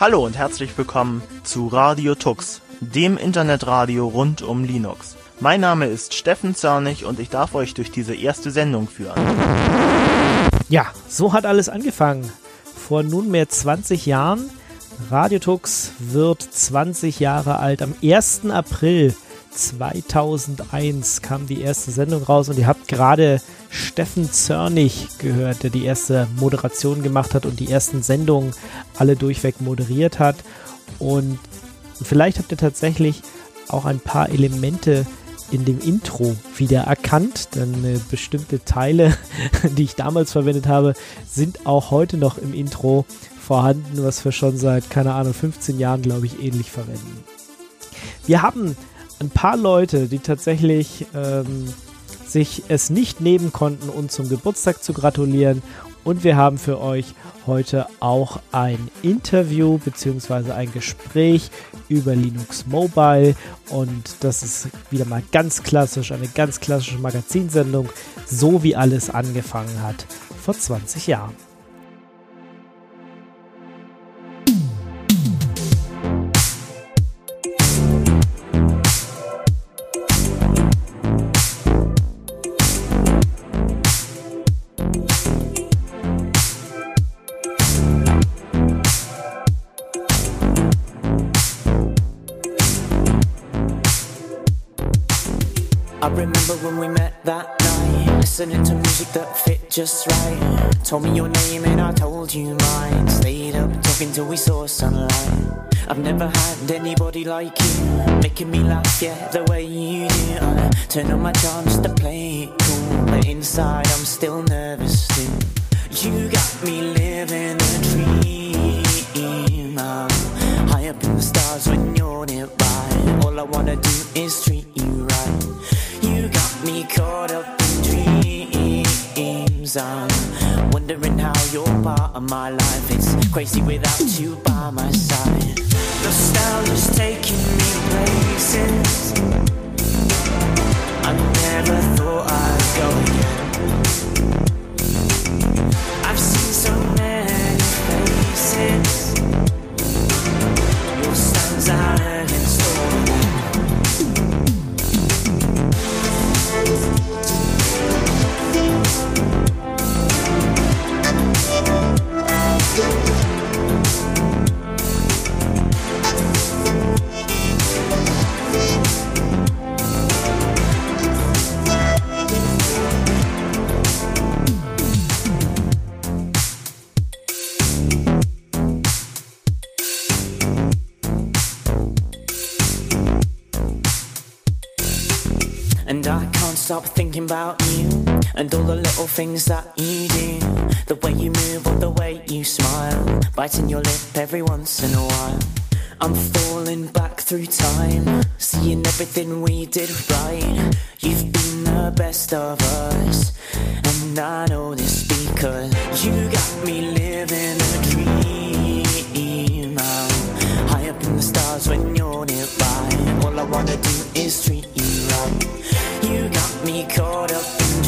Hallo und herzlich willkommen zu Radio Tux, dem Internetradio rund um Linux. Mein Name ist Steffen Zörnig und ich darf euch durch diese erste Sendung führen. Ja, so hat alles angefangen. Vor nunmehr 20 Jahren. Radio Tux wird 20 Jahre alt. Am 1. April 2001 kam die erste Sendung raus und ihr habt gerade Steffen Zörnig gehört, der die erste Moderation gemacht hat und die ersten Sendungen alle durchweg moderiert hat. Und vielleicht habt ihr tatsächlich auch ein paar Elemente in dem Intro wieder erkannt, denn äh, bestimmte Teile, die ich damals verwendet habe, sind auch heute noch im Intro vorhanden, was wir schon seit, keine Ahnung, 15 Jahren, glaube ich, ähnlich verwenden. Wir haben ein paar Leute, die tatsächlich ähm, sich es nicht nehmen konnten, uns zum Geburtstag zu gratulieren. Und wir haben für euch heute auch ein Interview bzw. ein Gespräch über Linux Mobile. Und das ist wieder mal ganz klassisch, eine ganz klassische Magazinsendung, so wie alles angefangen hat vor 20 Jahren. Listening to music that fit just right. Told me your name and I told you mine. Stayed up talking till we saw sunlight. I've never had anybody like you, making me laugh, yeah, the way you do. I turn on my charms to play it cool, but inside I'm still nervous too. You got me living a dream. I'm high up in the stars when you're nearby. All I wanna do is treat you right. You got me caught up I'm wondering how you're part of my life. It's crazy without you by my side. Nostalgia's taking me places I never thought I'd go again. I've seen so many faces. Your stands out. About you and all the little things that you do. The way you move or the way you smile, biting your lip every once in a while. I'm falling back through time, seeing everything we did right. You've been the best of us, and I know this because you got me living a dream. I'm high up in the stars when you're nearby. All I wanna do is treat you right. You got me caught up in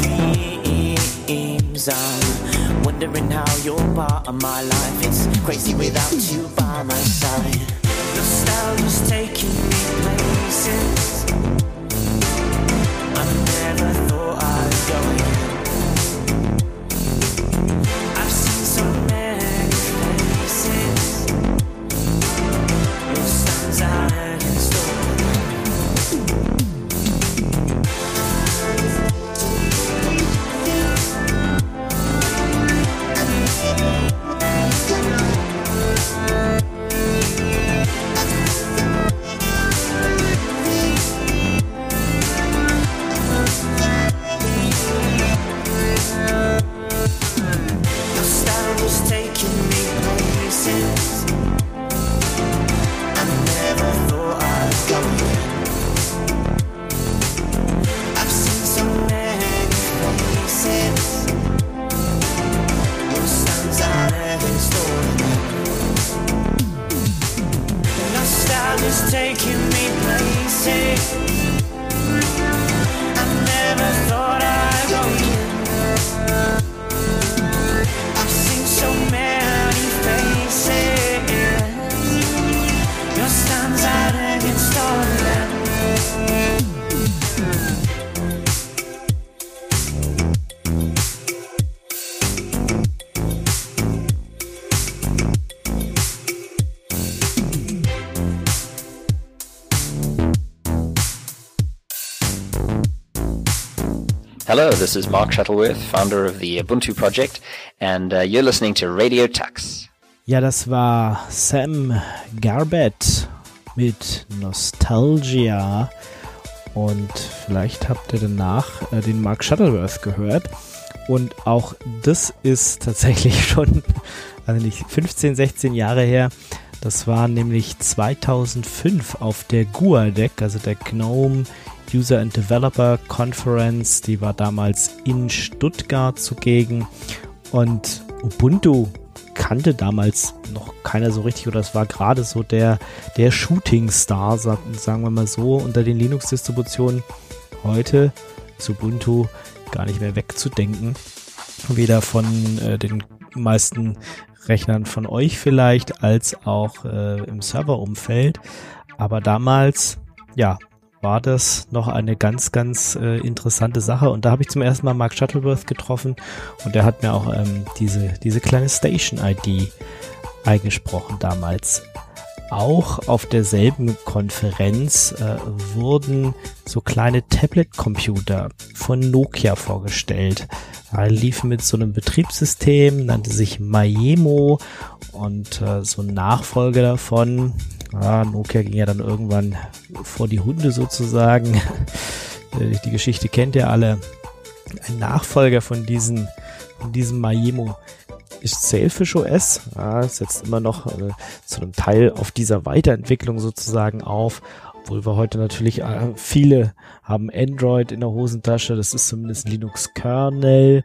dreams. I'm wondering how you're part of my life. It's crazy without you by my side. Nostalgia's taking me places I never thought I'd go. see Hello, this is Mark Shuttleworth, founder of the Ubuntu project, and uh, you're listening to Radio Tux. Ja, das war Sam Garbett mit Nostalgia. Und vielleicht habt ihr danach äh, den Mark Shuttleworth gehört. Und auch das ist tatsächlich schon, also nicht 15, 16 Jahre her. Das war nämlich 2005 auf der GUADEC, also der GNOME User and Developer Conference. Die war damals in Stuttgart zugegen. Und Ubuntu kannte damals noch keiner so richtig oder es war gerade so der, der Shooting-Star, sagen wir mal so, unter den Linux-Distributionen. Heute ist Ubuntu gar nicht mehr wegzudenken. Weder von äh, den meisten Rechnern von euch vielleicht, als auch äh, im Serverumfeld. Aber damals, ja, war das noch eine ganz, ganz äh, interessante Sache. Und da habe ich zum ersten Mal Mark Shuttleworth getroffen und der hat mir auch ähm, diese, diese kleine Station-ID eingesprochen damals. Auch auf derselben Konferenz äh, wurden so kleine Tablet-Computer von Nokia vorgestellt. Er lief mit so einem Betriebssystem, nannte sich Maemo und äh, so ein Nachfolger davon, ja, Nokia ging ja dann irgendwann vor die Hunde sozusagen. die Geschichte kennt ihr alle. Ein Nachfolger von, diesen, von diesem Maemo ist Sailfish OS. Ja, setzt immer noch äh, zu einem Teil auf dieser Weiterentwicklung sozusagen auf. Obwohl wir heute natürlich äh, viele haben Android in der Hosentasche. Das ist zumindest Linux Kernel.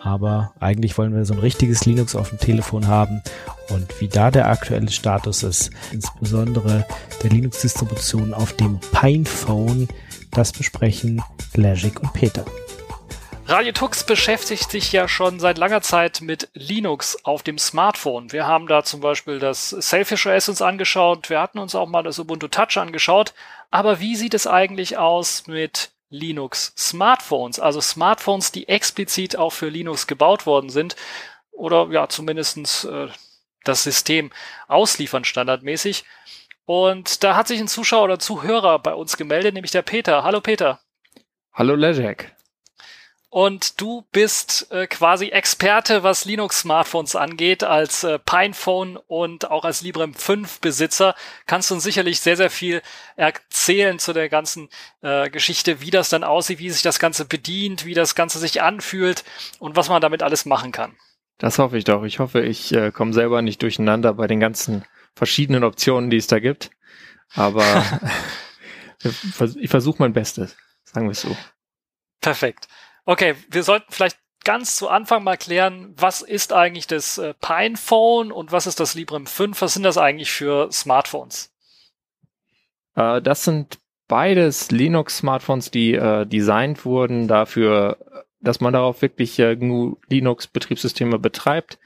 Aber eigentlich wollen wir so ein richtiges Linux auf dem Telefon haben und wie da der aktuelle Status ist, insbesondere der Linux-Distribution auf dem Pinephone, das besprechen Legic und Peter. Radio Tux beschäftigt sich ja schon seit langer Zeit mit Linux auf dem Smartphone. Wir haben da zum Beispiel das Selfish OS uns angeschaut. Wir hatten uns auch mal das Ubuntu Touch angeschaut. Aber wie sieht es eigentlich aus mit Linux Smartphones, also Smartphones, die explizit auch für Linux gebaut worden sind oder ja zumindestens äh, das System ausliefern standardmäßig. Und da hat sich ein Zuschauer oder Zuhörer bei uns gemeldet, nämlich der Peter. Hallo Peter. Hallo Lezek. Und du bist äh, quasi Experte, was Linux-Smartphones angeht, als äh, Pinephone und auch als Librem 5 Besitzer. Kannst du uns sicherlich sehr, sehr viel erzählen zu der ganzen äh, Geschichte, wie das dann aussieht, wie sich das Ganze bedient, wie das Ganze sich anfühlt und was man damit alles machen kann. Das hoffe ich doch. Ich hoffe, ich äh, komme selber nicht durcheinander bei den ganzen verschiedenen Optionen, die es da gibt. Aber ich versuche mein Bestes, sagen wir es so. Perfekt. Okay, wir sollten vielleicht ganz zu Anfang mal klären, was ist eigentlich das äh, Pinephone und was ist das Librem 5? Was sind das eigentlich für Smartphones? Äh, das sind beides Linux-Smartphones, die äh, designt wurden dafür, dass man darauf wirklich äh, GNU Linux-Betriebssysteme betreibt.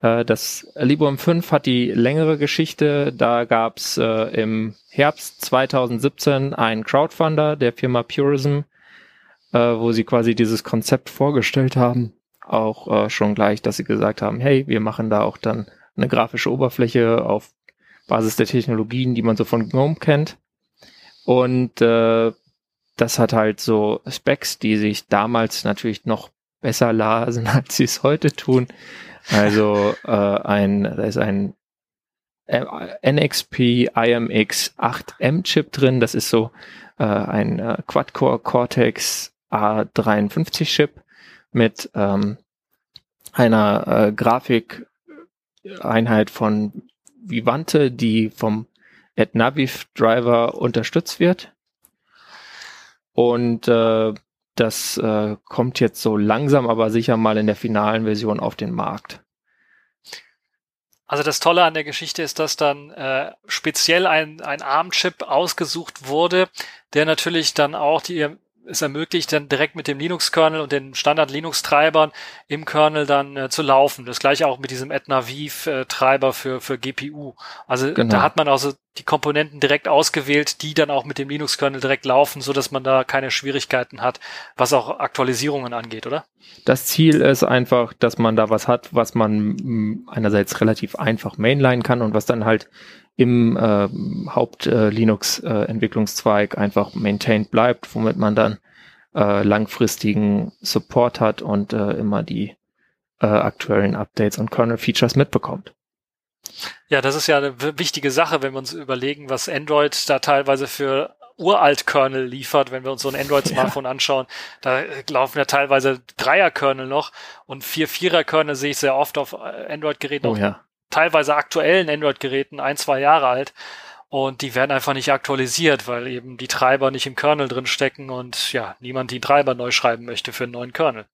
Äh, das Librem 5 hat die längere Geschichte. Da gab's äh, im Herbst 2017 einen Crowdfunder der Firma Purism, äh, wo sie quasi dieses Konzept vorgestellt haben. Auch äh, schon gleich, dass sie gesagt haben, hey, wir machen da auch dann eine grafische Oberfläche auf Basis der Technologien, die man so von GNOME kennt. Und äh, das hat halt so Specs, die sich damals natürlich noch besser lasen, als sie es heute tun. Also äh, ein, da ist ein äh, NXP IMX 8M Chip drin. Das ist so äh, ein äh, Quad-Core Cortex A53-Chip mit ähm, einer äh, Grafikeinheit von Vivante, die vom AdNaviv Driver unterstützt wird. Und äh, das äh, kommt jetzt so langsam, aber sicher mal in der finalen Version auf den Markt. Also das Tolle an der Geschichte ist, dass dann äh, speziell ein, ein ARM-Chip ausgesucht wurde, der natürlich dann auch die es ermöglicht, dann direkt mit dem Linux-Kernel und den Standard-Linux-Treibern im Kernel dann äh, zu laufen. Das gleiche auch mit diesem äh, für, für GPU. Also genau. da hat man also die Komponenten direkt ausgewählt, die dann auch mit dem Linux-Kernel direkt laufen, so dass man da keine Schwierigkeiten hat, was auch Aktualisierungen angeht, oder? Das Ziel ist einfach, dass man da was hat, was man einerseits relativ einfach mainline kann und was dann halt im äh, Haupt-Linux-Entwicklungszweig äh, einfach maintained bleibt, womit man dann äh, langfristigen Support hat und äh, immer die äh, aktuellen Updates und Kernel-Features mitbekommt. Ja, das ist ja eine wichtige Sache, wenn wir uns überlegen, was Android da teilweise für Uralt-Kernel liefert, wenn wir uns so ein Android-Smartphone ja. anschauen. Da laufen ja teilweise Dreier-Kernel noch und vier Vierer-Kernel sehe ich sehr oft auf Android-Geräten, oh, ja. Teilweise aktuellen Android-Geräten, ein, zwei Jahre alt. Und die werden einfach nicht aktualisiert, weil eben die Treiber nicht im Kernel drin stecken und ja, niemand die Treiber neu schreiben möchte für einen neuen Kernel.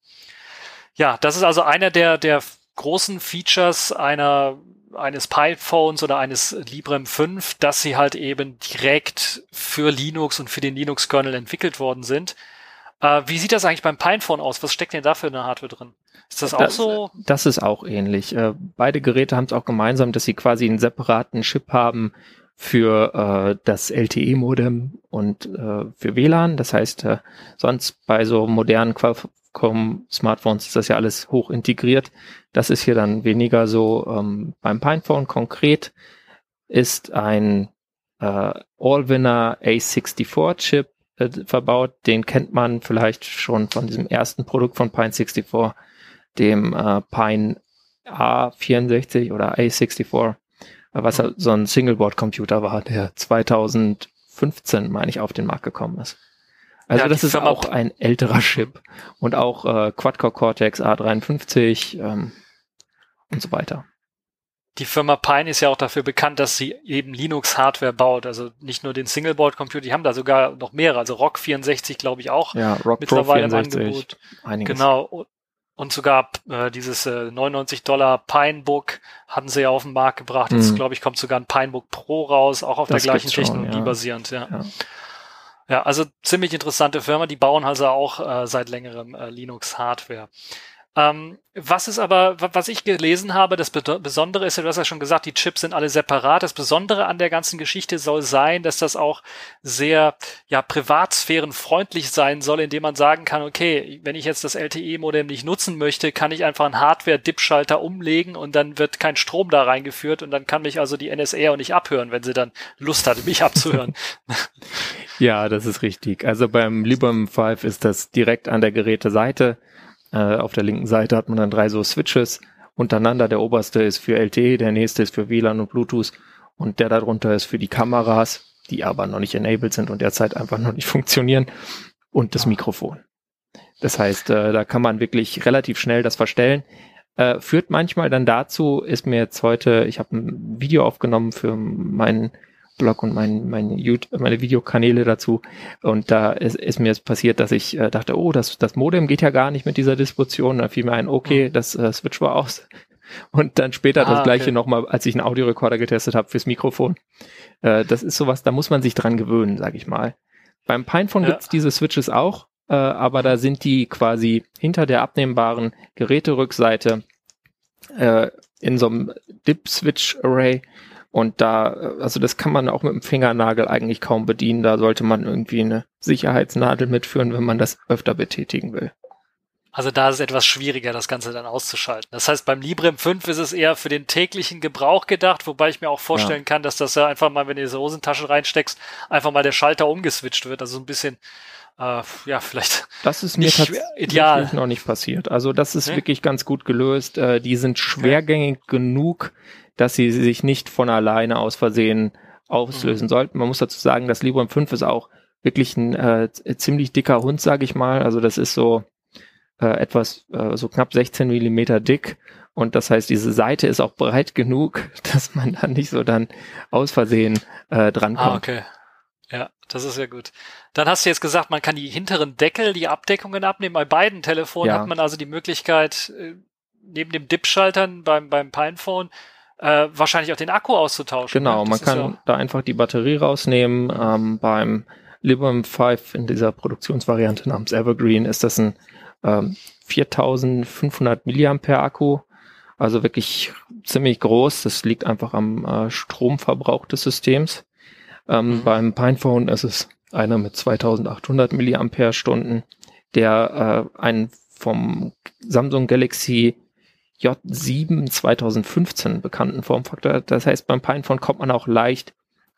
Ja, das ist also einer der, der großen Features einer eines PiPhones oder eines Librem 5, dass sie halt eben direkt für Linux und für den Linux-Kernel entwickelt worden sind. Äh, wie sieht das eigentlich beim Pinephone aus? Was steckt denn da für eine Hardware drin? Ist das, das auch so? Das ist auch ähnlich. Äh, beide Geräte haben es auch gemeinsam, dass sie quasi einen separaten Chip haben für äh, das LTE-Modem und äh, für WLAN. Das heißt, äh, sonst bei so modernen Qualcomm-Smartphones ist das ja alles hoch integriert. Das ist hier dann weniger so. Ähm, beim Pinephone konkret ist ein äh, Allwinner A64-Chip äh, verbaut. Den kennt man vielleicht schon von diesem ersten Produkt von Pine64, dem äh, Pine A64 oder A64, was so ein Singleboard-Computer war, der 2015, meine ich, auf den Markt gekommen ist. Also ja, das ist auch ein älterer Chip und auch äh, Quad-Core Cortex A53 ähm, und so weiter. Die Firma Pine ist ja auch dafür bekannt, dass sie eben Linux-Hardware baut. Also nicht nur den Singleboard-Computer, die haben da sogar noch mehrere. Also Rock 64, glaube ich, auch ja, Rock mittlerweile Pro 64, im Angebot. Einiges. Genau. Und sogar äh, dieses äh, 99 Dollar Pinebook hatten sie ja auf den Markt gebracht. Jetzt, mhm. glaube ich, kommt sogar ein Pinebook Pro raus, auch auf das der gleichen Technologie schon, ja. basierend. Ja. ja. Ja, also ziemlich interessante Firma. Die bauen also auch äh, seit längerem äh, Linux-Hardware. Ähm, was ist aber, was ich gelesen habe, das Besondere ist, du hast ja schon gesagt, die Chips sind alle separat. Das Besondere an der ganzen Geschichte soll sein, dass das auch sehr, ja, privatsphärenfreundlich sein soll, indem man sagen kann, okay, wenn ich jetzt das LTE-Modem nicht nutzen möchte, kann ich einfach einen Hardware-Dip-Schalter umlegen und dann wird kein Strom da reingeführt und dann kann mich also die NSA auch nicht abhören, wenn sie dann Lust hat, mich abzuhören. ja, das ist richtig. Also beim Librem 5 ist das direkt an der Geräteseite äh, auf der linken Seite hat man dann drei so Switches untereinander. Der oberste ist für LTE, der nächste ist für WLAN und Bluetooth und der darunter ist für die Kameras, die aber noch nicht enabled sind und derzeit einfach noch nicht funktionieren und das Mikrofon. Das heißt, äh, da kann man wirklich relativ schnell das verstellen. Äh, führt manchmal dann dazu, ist mir jetzt heute, ich habe ein Video aufgenommen für meinen Blog und mein, mein YouTube, meine Videokanäle dazu. Und da ist, ist mir jetzt passiert, dass ich äh, dachte, oh, das, das Modem geht ja gar nicht mit dieser Disposition. Da fiel mir ein, okay, das äh, Switch war aus. Und dann später ah, das gleiche okay. nochmal, als ich einen Audiorekorder getestet habe fürs Mikrofon. Äh, das ist sowas, da muss man sich dran gewöhnen, sag ich mal. Beim Pinephone ja. gibt's diese Switches auch, äh, aber da sind die quasi hinter der abnehmbaren Geräterückseite äh, in so einem Dip-Switch-Array und da, also das kann man auch mit dem Fingernagel eigentlich kaum bedienen. Da sollte man irgendwie eine Sicherheitsnadel mitführen, wenn man das öfter betätigen will. Also da ist es etwas schwieriger, das Ganze dann auszuschalten. Das heißt, beim Librem 5 ist es eher für den täglichen Gebrauch gedacht, wobei ich mir auch vorstellen ja. kann, dass das ja einfach mal, wenn du diese Hosentasche reinsteckst, einfach mal der Schalter umgeswitcht wird. Also ein bisschen, äh, ja, vielleicht. Das ist mir tatsächlich ideal. noch nicht passiert. Also das ist nee? wirklich ganz gut gelöst. Äh, die sind schwergängig okay. genug, dass sie sich nicht von alleine aus Versehen auslösen mhm. sollten. Man muss dazu sagen, das Librem 5 ist auch wirklich ein äh, ziemlich dicker Hund, sage ich mal. Also das ist so äh, etwas äh, so knapp 16 Millimeter dick und das heißt, diese Seite ist auch breit genug, dass man da nicht so dann aus Versehen äh, drankommt. Ah, okay. Ja, das ist ja gut. Dann hast du jetzt gesagt, man kann die hinteren Deckel, die Abdeckungen abnehmen. Bei beiden Telefonen ja. hat man also die Möglichkeit, äh, neben dem Dip-Schaltern beim, beim Pinephone äh, wahrscheinlich auch den Akku auszutauschen. Genau, ne? man kann ja da einfach die Batterie rausnehmen. Ähm, beim Librem 5 in dieser Produktionsvariante namens Evergreen ist das ein ähm, 4500 Milliampere Akku. Also wirklich ziemlich groß. Das liegt einfach am äh, Stromverbrauch des Systems. Ähm, mhm. Beim Pinephone ist es einer mit 2800 Milliampere Stunden, der äh, einen vom Samsung Galaxy J7 2015 bekannten Formfaktor. Das heißt, beim Pinephone kommt man auch leicht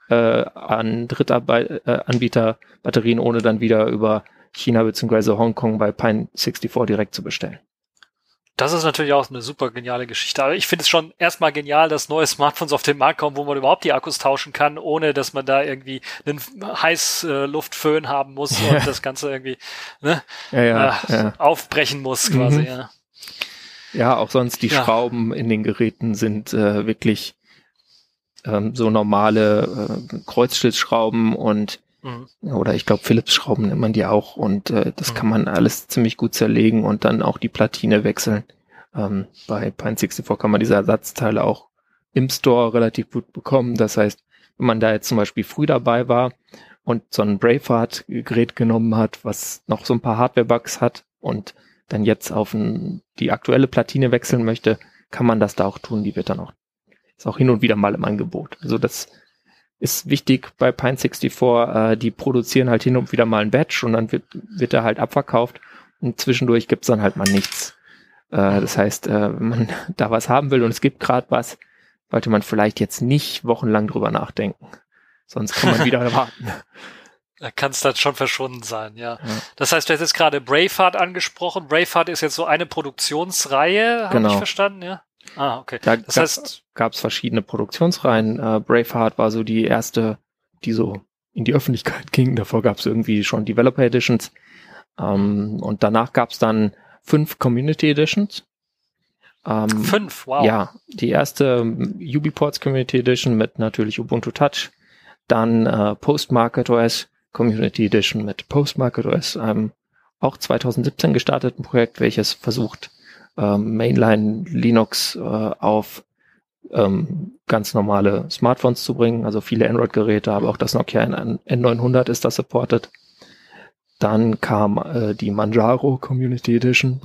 äh, an Drittanbieter-Batterien, ohne dann wieder über China bzw. Hongkong bei Pine64 direkt zu bestellen. Das ist natürlich auch eine super geniale Geschichte. Aber ich finde es schon erstmal genial, dass neue Smartphones auf den Markt kommen, wo man überhaupt die Akkus tauschen kann, ohne dass man da irgendwie einen Heißluftföhn haben muss Ja. und das Ganze irgendwie ne, Ja, ja, äh, aufbrechen muss quasi. Mhm. Ja. Ja auch sonst die Ja. Schrauben in den Geräten sind äh, wirklich ähm, so normale äh, Kreuzschlitzschrauben und Mhm. oder ich glaube Philips-Schrauben nennt man die auch und äh, das Mhm. kann man alles ziemlich gut zerlegen und dann auch die Platine wechseln. Ähm, bei Pine64 kann man diese Ersatzteile auch im Store relativ gut bekommen. Das heißt, wenn man da jetzt zum Beispiel früh dabei war und so ein Braveheart-Gerät genommen hat, was noch so ein paar Hardware-Bugs hat und dann jetzt auf ein, die aktuelle Platine wechseln möchte, kann man das da auch tun. Die wird dann auch, ist auch hin und wieder mal im Angebot. Also das ist wichtig bei Pine64, äh, die produzieren halt hin und wieder mal ein Batch und dann wird, wird er halt abverkauft und zwischendurch gibt's dann halt mal nichts. Äh, das heißt, äh, wenn man da was haben will und es gibt gerade was, sollte man vielleicht jetzt nicht wochenlang drüber nachdenken. Sonst kann man wieder warten. Da kann es dann schon verschwunden sein, ja. Ja. Das heißt, du hast jetzt gerade Braveheart angesprochen. Braveheart ist jetzt so eine Produktionsreihe, habe Genau. ich verstanden, ja? Ah, okay. Da Das ga- heißt, gab's verschiedene Produktionsreihen. Äh, Braveheart war so die erste, die so in die Öffentlichkeit ging. Davor gab's irgendwie schon Developer Editions. Ähm, und danach gab's dann fünf Community Editions. Ähm, fünf, wow. Ja, die erste ähm, UbiPorts Community Edition mit natürlich Ubuntu Touch. Dann äh, Postmarket OS Community Edition mit Postmarket OS, einem auch 2017 gestarteten Projekt, welches versucht, ähm, Mainline Linux äh, auf ähm, ganz normale Smartphones zu bringen, also viele Android-Geräte, aber auch das Nokia N N900 ist das supported. Dann kam äh, die Manjaro Community Edition,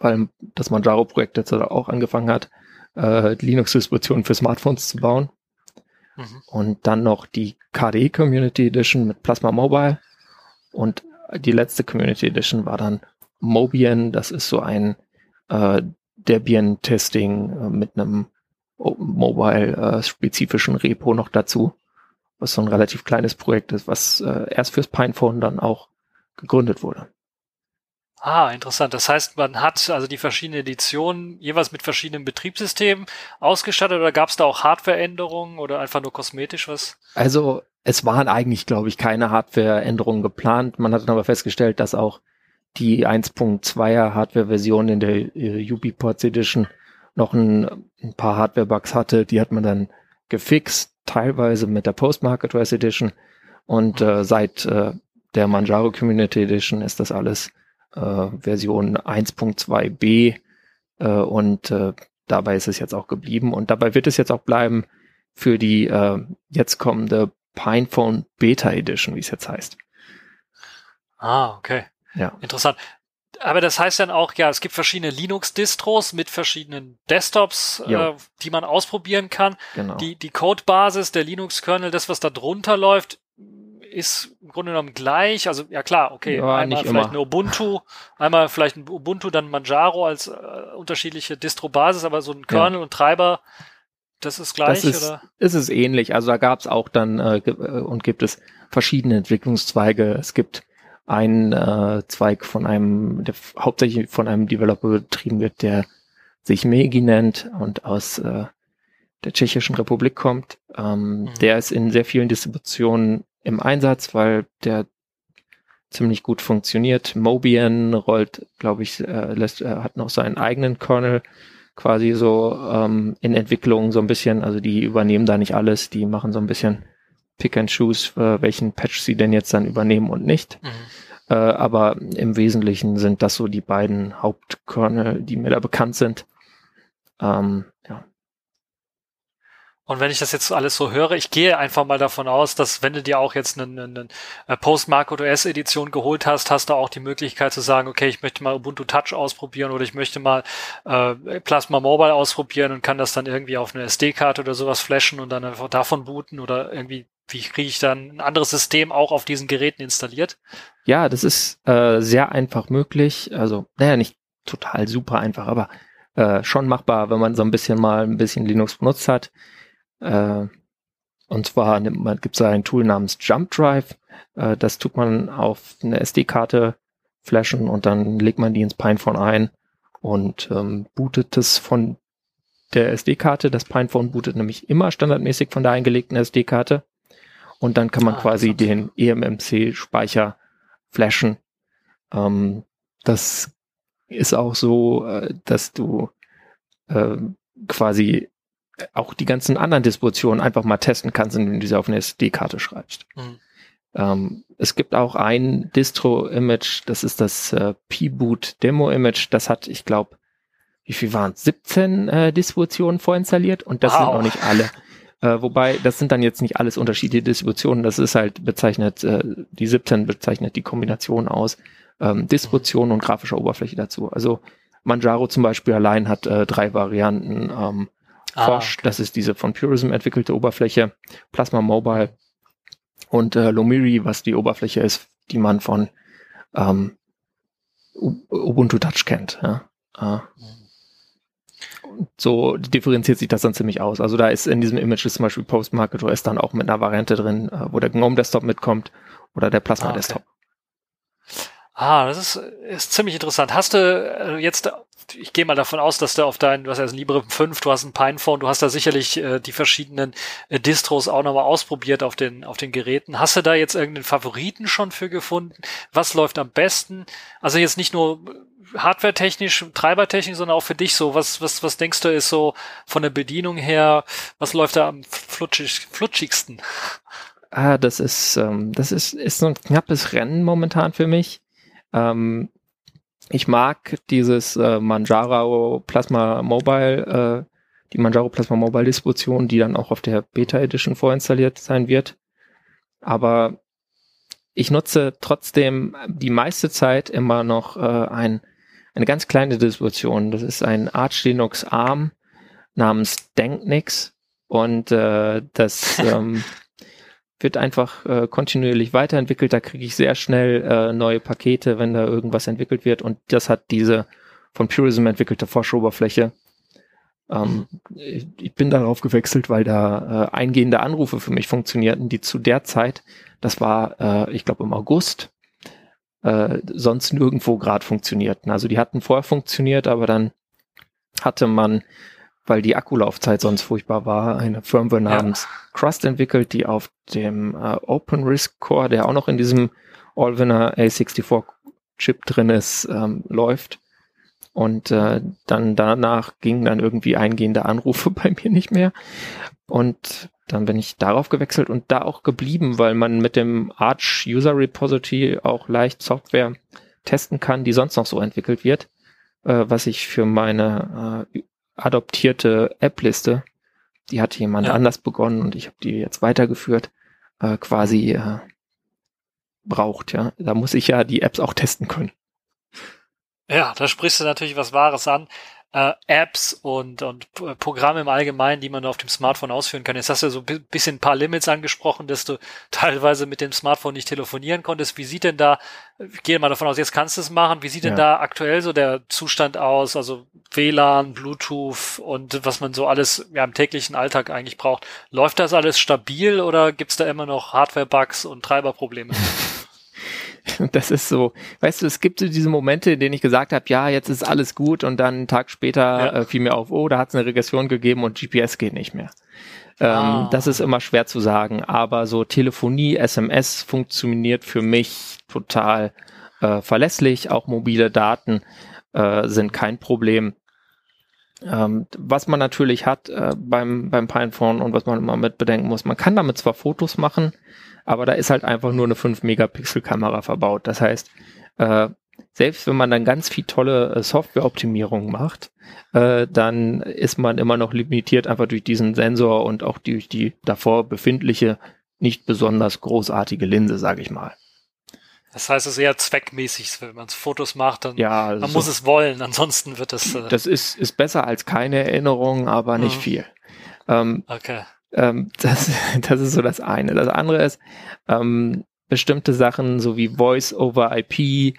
weil das Manjaro-Projekt jetzt auch angefangen hat, äh, Linux-Distributionen für Smartphones zu bauen. Mhm. Und dann noch die KDE Community Edition mit Plasma Mobile. Und die letzte Community Edition war dann Mobian. Das ist so ein äh, Debian-Testing äh, mit einem mobile-spezifischen Repo noch dazu, was so ein relativ kleines Projekt ist, was äh, erst fürs Pinephone dann auch gegründet wurde. Ah, interessant. Das heißt, man hat also die verschiedenen Editionen jeweils mit verschiedenen Betriebssystemen ausgestattet oder gab es da auch Hardwareänderungen oder einfach nur kosmetisch was? Also es waren eigentlich, glaube ich, keine Hardwareänderungen geplant. Man hat dann aber festgestellt, dass auch die 1.2er Hardware-Version in der äh, UbiPorts Edition noch ein, ein paar Hardware-Bugs hatte. Die hat man dann gefixt, teilweise mit der Postmarket OS Edition. Und äh, seit äh, der Manjaro Community Edition ist das alles äh, Version 1.2b äh, und äh, dabei ist es jetzt auch geblieben und dabei wird es jetzt auch bleiben für die äh, jetzt kommende Pinephone Beta Edition, wie es jetzt heißt. Ah, okay. Ja. Interessant. Aber das heißt dann auch, ja, es gibt verschiedene Linux-Distros mit verschiedenen Desktops, äh, die man ausprobieren kann. Genau. Die, die Codebasis, der Linux-Kernel, das, was da drunter läuft, ist im Grunde genommen gleich. Also ja klar, okay, Ja, einmal vielleicht eine Ubuntu, einmal vielleicht ein Ubuntu, dann Manjaro als äh, unterschiedliche Distro-Basis, aber so ein Kernel und Treiber, das ist gleich, das ist, oder? ist es ähnlich. Also da gab es auch dann äh, äh, und gibt es verschiedene Entwicklungszweige. Es gibt einen äh, Zweig von einem, der hauptsächlich von einem Developer betrieben wird, der sich Megi nennt und aus äh, der Tschechischen Republik kommt. Ähm, Mhm. Der ist in sehr vielen Distributionen im Einsatz, weil der ziemlich gut funktioniert. Mobian rollt, glaube ich, äh, lässt, äh, hat noch seinen eigenen Kernel quasi so ähm, in Entwicklung so ein bisschen. Also die übernehmen da nicht alles, die machen so ein bisschen Pick and Choose, äh, welchen Patch sie denn jetzt dann übernehmen und nicht. Mhm. Äh, aber im Wesentlichen sind das so die beiden Hauptkernel, die mir da bekannt sind. Ähm. Und wenn ich das jetzt alles so höre, ich gehe einfach mal davon aus, dass wenn du dir auch jetzt eine, eine, eine Postmarket OS Edition geholt hast, hast du auch die Möglichkeit zu sagen, okay, ich möchte mal Ubuntu Touch ausprobieren oder ich möchte mal äh, Plasma Mobile ausprobieren und kann das dann irgendwie auf eine SD-Karte oder sowas flashen und dann einfach davon booten oder irgendwie, wie kriege ich dann ein anderes System auch auf diesen Geräten installiert? Ja, das ist äh, sehr einfach möglich. Also, naja, nicht total super einfach, aber äh, schon machbar, wenn man so ein bisschen mal ein bisschen Linux benutzt hat. Äh, Und zwar gibt es ein Tool namens Jump Drive. Äh, das tut man auf eine SD-Karte flashen und dann legt man die ins Pinephone ein und ähm, bootet es von der SD-Karte. Das Pinephone bootet nämlich immer standardmäßig von der eingelegten SD-Karte. Und dann kann man ah, quasi den eMMC-Speicher flashen. Ähm, das ist auch so, äh, dass du äh, quasi auch die ganzen anderen Distributionen einfach mal testen kannst, indem du sie auf eine SD-Karte schreibst. Mhm. Ähm, es gibt auch ein Distro-Image, das ist das äh, P-Boot Demo-Image, das hat, ich glaube, wie viel waren es? 17 äh, Distributionen vorinstalliert und das wow. sind noch nicht alle. Äh, wobei, das sind dann jetzt nicht alles unterschiedliche Distributionen, das ist halt bezeichnet, äh, die 17 bezeichnet die Kombination aus ähm, Distribution und grafischer Oberfläche dazu. Also Manjaro zum Beispiel allein hat äh, drei Varianten. Ähm, ah, Fosh, okay. das ist diese von Purism entwickelte Oberfläche, Plasma Mobile und äh, Lomiri, was die Oberfläche ist, die man von ähm, Ubuntu Touch kennt. Ja. Äh, so differenziert sich das dann ziemlich aus. Also da ist in diesem Image ist zum Beispiel Postmarket OS dann auch mit einer Variante drin, äh, wo der GNOME Desktop mitkommt oder der Plasma ah, okay. Desktop. Ah, das ist, ist ziemlich interessant. Hast du äh, jetzt, ich gehe mal davon aus, dass du auf dein, hast ja ein Librem 5, du hast ein Pinephone, du hast da sicherlich äh, die verschiedenen äh, Distros auch nochmal ausprobiert auf den, auf den Geräten. Hast du da jetzt irgendeinen Favoriten schon für gefunden? Was läuft am besten? Also jetzt nicht nur hardware-technisch, treibertechnisch, sondern auch für dich so. Was, was, was denkst du ist so von der Bedienung her, was läuft da am flutschig, flutschigsten? Ah, das ist, ähm, das ist, ist so ein knappes Rennen momentan für mich. Ähm, ich mag dieses äh, Manjaro Plasma Mobile, äh, die Manjaro Plasma Mobile Distribution, die dann auch auf der Beta Edition vorinstalliert sein wird. Aber ich nutze trotzdem die meiste Zeit immer noch äh, ein, eine ganz kleine Distribution. Das ist ein Arch Linux ARM namens Denknix und äh, das ähm, wird einfach äh, kontinuierlich weiterentwickelt. Da kriege ich sehr schnell äh, neue Pakete, wenn da irgendwas entwickelt wird. Und das hat diese von Purism entwickelte Forschoberfläche. Ähm, ich, ich, bin darauf gewechselt, weil da äh, eingehende Anrufe für mich funktionierten, die zu der Zeit, das war, äh, ich glaube im August, äh, sonst nirgendwo gerade funktionierten. Also die hatten vorher funktioniert, aber dann hatte man weil die Akkulaufzeit sonst furchtbar war, eine Firmware namens ja. Crust entwickelt, die auf dem äh, OpenRISC Core, der auch noch in diesem Allwinner A64 Chip drin ist, ähm, läuft. Und äh, dann danach gingen dann irgendwie eingehende Anrufe bei mir nicht mehr. Und dann bin ich darauf gewechselt und da auch geblieben, weil man mit dem Arch User Repository auch leicht Software testen kann, die sonst noch so entwickelt wird, äh, was ich für meine äh, adoptierte App-Liste, die hat jemand ja. anders begonnen und ich habe die jetzt weitergeführt, äh, quasi äh, braucht, ja. Da muss ich ja die Apps auch testen können. Ja, da sprichst du natürlich was Wahres an äh, Apps und, und Programme im Allgemeinen, die man auf dem Smartphone ausführen kann. Jetzt hast du so ein bisschen ein paar Limits angesprochen, dass du teilweise mit dem Smartphone nicht telefonieren konntest. Wie sieht denn da, ich gehe mal davon aus, jetzt kannst du es machen, wie sieht denn ja. da aktuell so der Zustand aus? Also WLAN, Bluetooth und was man so alles ja, im täglichen Alltag eigentlich braucht. Läuft das alles stabil oder gibt's da immer noch Hardware-Bugs und Treiberprobleme? Und das ist so, weißt du, es gibt so diese Momente, in denen ich gesagt habe, ja, jetzt ist alles gut und dann einen Tag später ja. äh, fiel mir auf, oh, da hat es eine Regression gegeben und GPS geht nicht mehr. Ähm, ah. Das ist immer schwer zu sagen, aber so Telefonie, SMS funktioniert für mich total äh, verlässlich. Auch mobile Daten äh, sind kein Problem. Ähm, was man natürlich hat äh, beim, beim Pinephone und was man immer mit bedenken muss, man kann damit zwar Fotos machen, aber da ist halt einfach nur eine 5-Megapixel-Kamera verbaut. Das heißt, äh, selbst wenn man dann ganz viel tolle äh, Softwareoptimierung macht, äh, dann ist man immer noch limitiert einfach durch diesen Sensor und auch durch die davor befindliche, nicht besonders großartige Linse, sage ich mal. Das heißt, es ist eher zweckmäßig, wenn man Fotos macht, dann ja, man so muss es wollen, ansonsten wird es. Äh das ist, ist besser als keine Erinnerung, aber nicht mhm. viel. Ähm, okay. Ähm, das, das ist so das eine. Das andere ist, ähm, bestimmte Sachen, so wie Voice over IP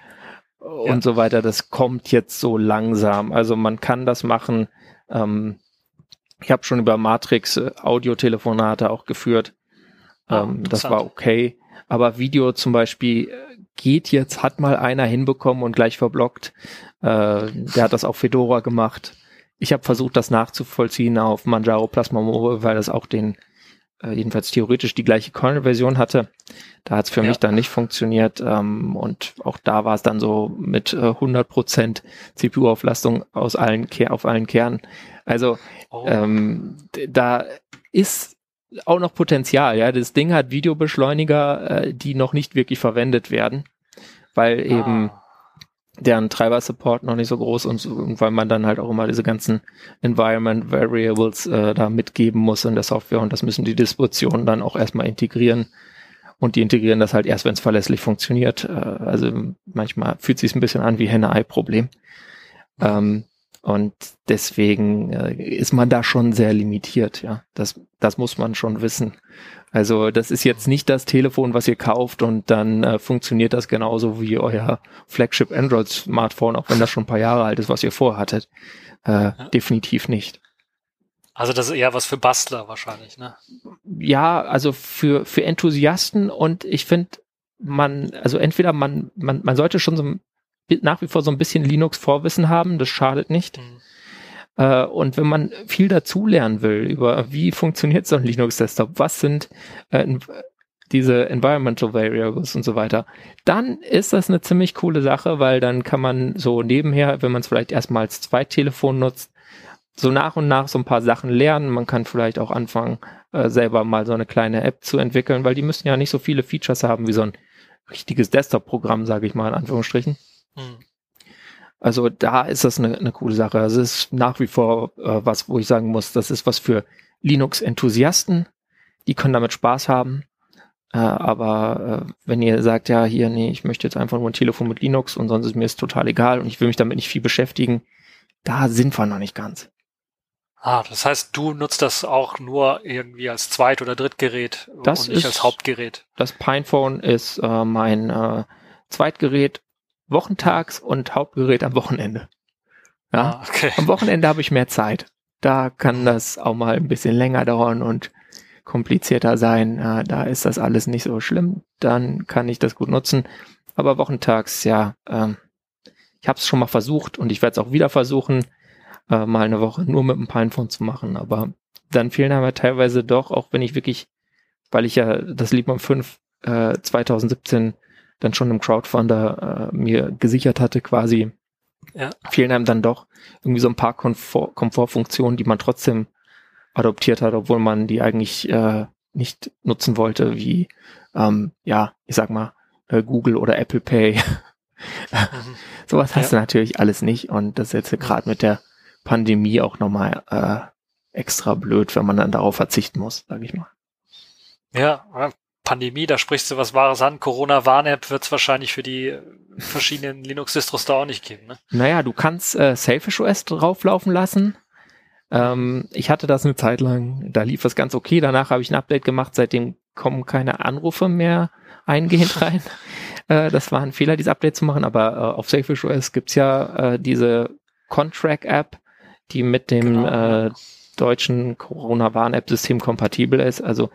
und ja. so weiter, das kommt jetzt so langsam. Also man kann das machen. Ähm, ich habe schon über Matrix äh, Audiotelefonate auch geführt. Ah, ähm, das war okay. Aber Video zum Beispiel äh, geht jetzt, hat mal einer hinbekommen und gleich verblockt. Äh, der hat das auf Fedora gemacht. Ich habe versucht, das nachzuvollziehen auf Manjaro Plasma Mobile, weil das auch den, äh, jedenfalls theoretisch die gleiche Kernel-Version hatte. Da hat es für ja. mich dann nicht funktioniert. Ähm, und auch da war es dann so mit äh, 100% CPU-Auflastung aus allen auf allen Kernen. Also oh. ähm, da ist auch noch Potenzial. Ja, das Ding hat Videobeschleuniger, äh, die noch nicht wirklich verwendet werden, weil ah. eben deren Treiber-Support noch nicht so groß und, so, und, weil man dann halt auch immer diese ganzen Environment Variables äh, da mitgeben muss in der Software und das müssen die Distributionen dann auch erstmal integrieren und die integrieren das halt erst, wenn es verlässlich funktioniert. Äh, also manchmal fühlt sich ein bisschen an wie Henne-Ei-Problem. Ähm, und deswegen äh, ist man da schon sehr limitiert, ja. Das, das muss man schon wissen. Also das ist jetzt nicht das Telefon, was ihr kauft und dann äh, funktioniert das genauso wie euer Flagship Android Smartphone, auch wenn das schon ein paar Jahre alt ist, was ihr vorhattet. Äh, ja. Definitiv nicht. Also das ist eher was für Bastler wahrscheinlich, ne? Ja, also für, für Enthusiasten und ich finde, man, also entweder man, man, man sollte schon so nach wie vor so ein bisschen Linux-Vorwissen haben, das schadet nicht. Mhm. Äh, und wenn man viel dazulernen will über wie funktioniert so ein Linux-Desktop, was sind äh, diese Environmental Variables und so weiter, dann ist das eine ziemlich coole Sache, weil dann kann man so nebenher, wenn man es vielleicht erstmal als Zweittelefon nutzt, so nach und nach so ein paar Sachen lernen. Man kann vielleicht auch anfangen, äh, selber mal so eine kleine App zu entwickeln, weil die müssen ja nicht so viele Features haben wie so ein richtiges Desktop-Programm, sage ich mal in Anführungsstrichen. Mhm. Also da ist das eine, eine coole Sache. Also es ist nach wie vor äh, was, wo ich sagen muss, das ist was für Linux-Enthusiasten. Die können damit Spaß haben. Äh, aber äh, wenn ihr sagt, ja, hier, nee, ich möchte jetzt einfach nur ein Telefon mit Linux und sonst ist mir es total egal und ich will mich damit nicht viel beschäftigen, da sind wir noch nicht ganz. Ah, das heißt, du nutzt das auch nur irgendwie als Zweit- oder Drittgerät das und nicht ist, als Hauptgerät. Das Pinephone ist äh, mein äh, Zweitgerät wochentags und Hauptgerät am Wochenende. Ja, ah, okay. Am Wochenende habe ich mehr Zeit. Da kann das auch mal ein bisschen länger dauern und komplizierter sein. Ja, da ist das alles nicht so schlimm. Dann kann ich das gut nutzen. Aber wochentags, ja, ähm, ich habe es schon mal versucht und ich werde es auch wieder versuchen, äh, mal eine Woche nur mit dem Pinephone zu machen. Aber dann fehlen aber teilweise doch, auch wenn ich wirklich, weil ich ja das Liebmann 5 äh, 2017 dann schon im Crowdfunder äh, mir gesichert hatte, quasi, ja. fehlen einem dann doch irgendwie so ein paar Komfort Komfortfunktionen, die man trotzdem adoptiert hat, obwohl man die eigentlich äh, nicht nutzen wollte, wie, ähm, ja, ich sag mal, äh, Google oder Apple Pay. mhm. Sowas hast ja. du natürlich alles nicht und das ist jetzt gerade mit der Pandemie auch nochmal äh, extra blöd, wenn man dann darauf verzichten muss, sage ich mal. Ja, Pandemie, da sprichst du was Wahres an. Corona-Warn-App wird es wahrscheinlich für die verschiedenen Linux-Distros da auch nicht geben. Ne? Naja, du kannst äh, Selfish OS drauflaufen lassen. Ähm, ich hatte das eine Zeit lang, da lief es ganz okay. Danach habe ich ein Update gemacht, seitdem kommen keine Anrufe mehr eingehend rein. äh, das war ein Fehler, dieses Update zu machen, aber äh, auf Selfish OS gibt's ja äh, diese Contract-App, die mit dem genau. äh, deutschen Corona-Warn-App-System kompatibel ist. Also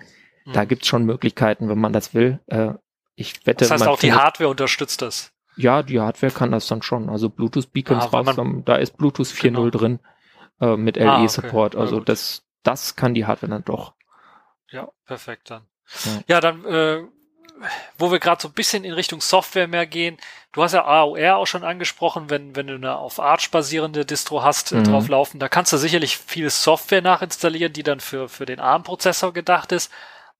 da mhm. gibt's schon Möglichkeiten, wenn man das will. Äh, ich wette, das heißt, auch die Hardware unterstützt das. Ja, die Hardware kann das dann schon. Also Bluetooth Beacons ah, raus, da ist Bluetooth 4.0 genau. drin äh, mit LE-Support. Ah, okay. Also das, das kann die Hardware dann doch. Ja, perfekt dann. Ja, ja dann, äh, wo wir gerade so ein bisschen in Richtung Software mehr gehen, du hast ja AOR auch schon angesprochen, wenn, wenn du eine auf Arch basierende Distro hast, äh, mhm. drauf laufen, da kannst du sicherlich viel Software nachinstallieren, die dann für, für den ARM-Prozessor gedacht ist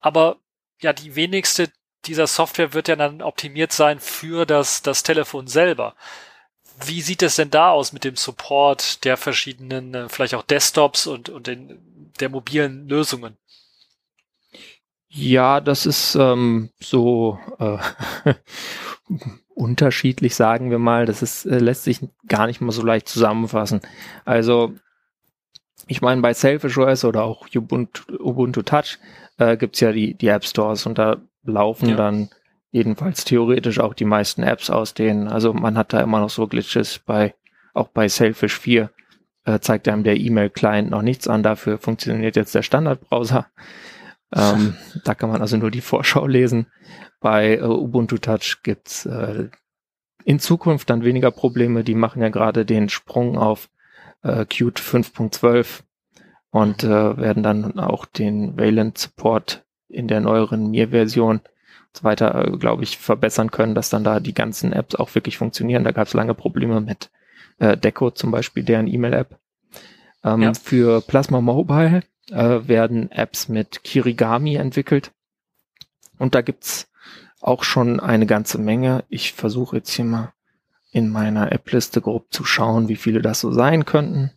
aber ja, die wenigste dieser Software wird ja dann optimiert sein für das, das Telefon selber. Wie sieht es denn da aus mit dem Support der verschiedenen, äh, vielleicht auch Desktops und, und den, der mobilen Lösungen? Ja, das ist ähm, so äh, unterschiedlich, sagen wir mal. Das ist, äh, lässt sich gar nicht mal so leicht zusammenfassen. Also, ich meine, bei Selfish OS oder auch Ubuntu, Ubuntu Touch äh, gibt's ja die, die App Stores und da laufen ja. dann jedenfalls theoretisch auch die meisten Apps aus denen. Also man hat da immer noch so Glitches bei, auch bei Sailfish 4 äh, zeigt einem der E-Mail-Client noch nichts an. Dafür funktioniert jetzt der Standardbrowser. Ähm, da kann man also nur die Vorschau lesen. Bei äh, Ubuntu Touch gibt's äh, in Zukunft dann weniger Probleme. Die machen ja gerade den Sprung auf äh, Qt 5.12 und äh, werden dann auch den Wayland Support in der neueren Mir-Version so weiter, äh, glaube ich, verbessern können, dass dann da die ganzen Apps auch wirklich funktionieren. Da gab es lange Probleme mit äh, Deco zum Beispiel, deren E-Mail-App. Ähm, Ja. Für Plasma Mobile äh, werden Apps mit Kirigami entwickelt. Und da gibt's auch schon eine ganze Menge. Ich versuche jetzt hier mal in meiner App-Liste grob zu schauen, wie viele das so sein könnten.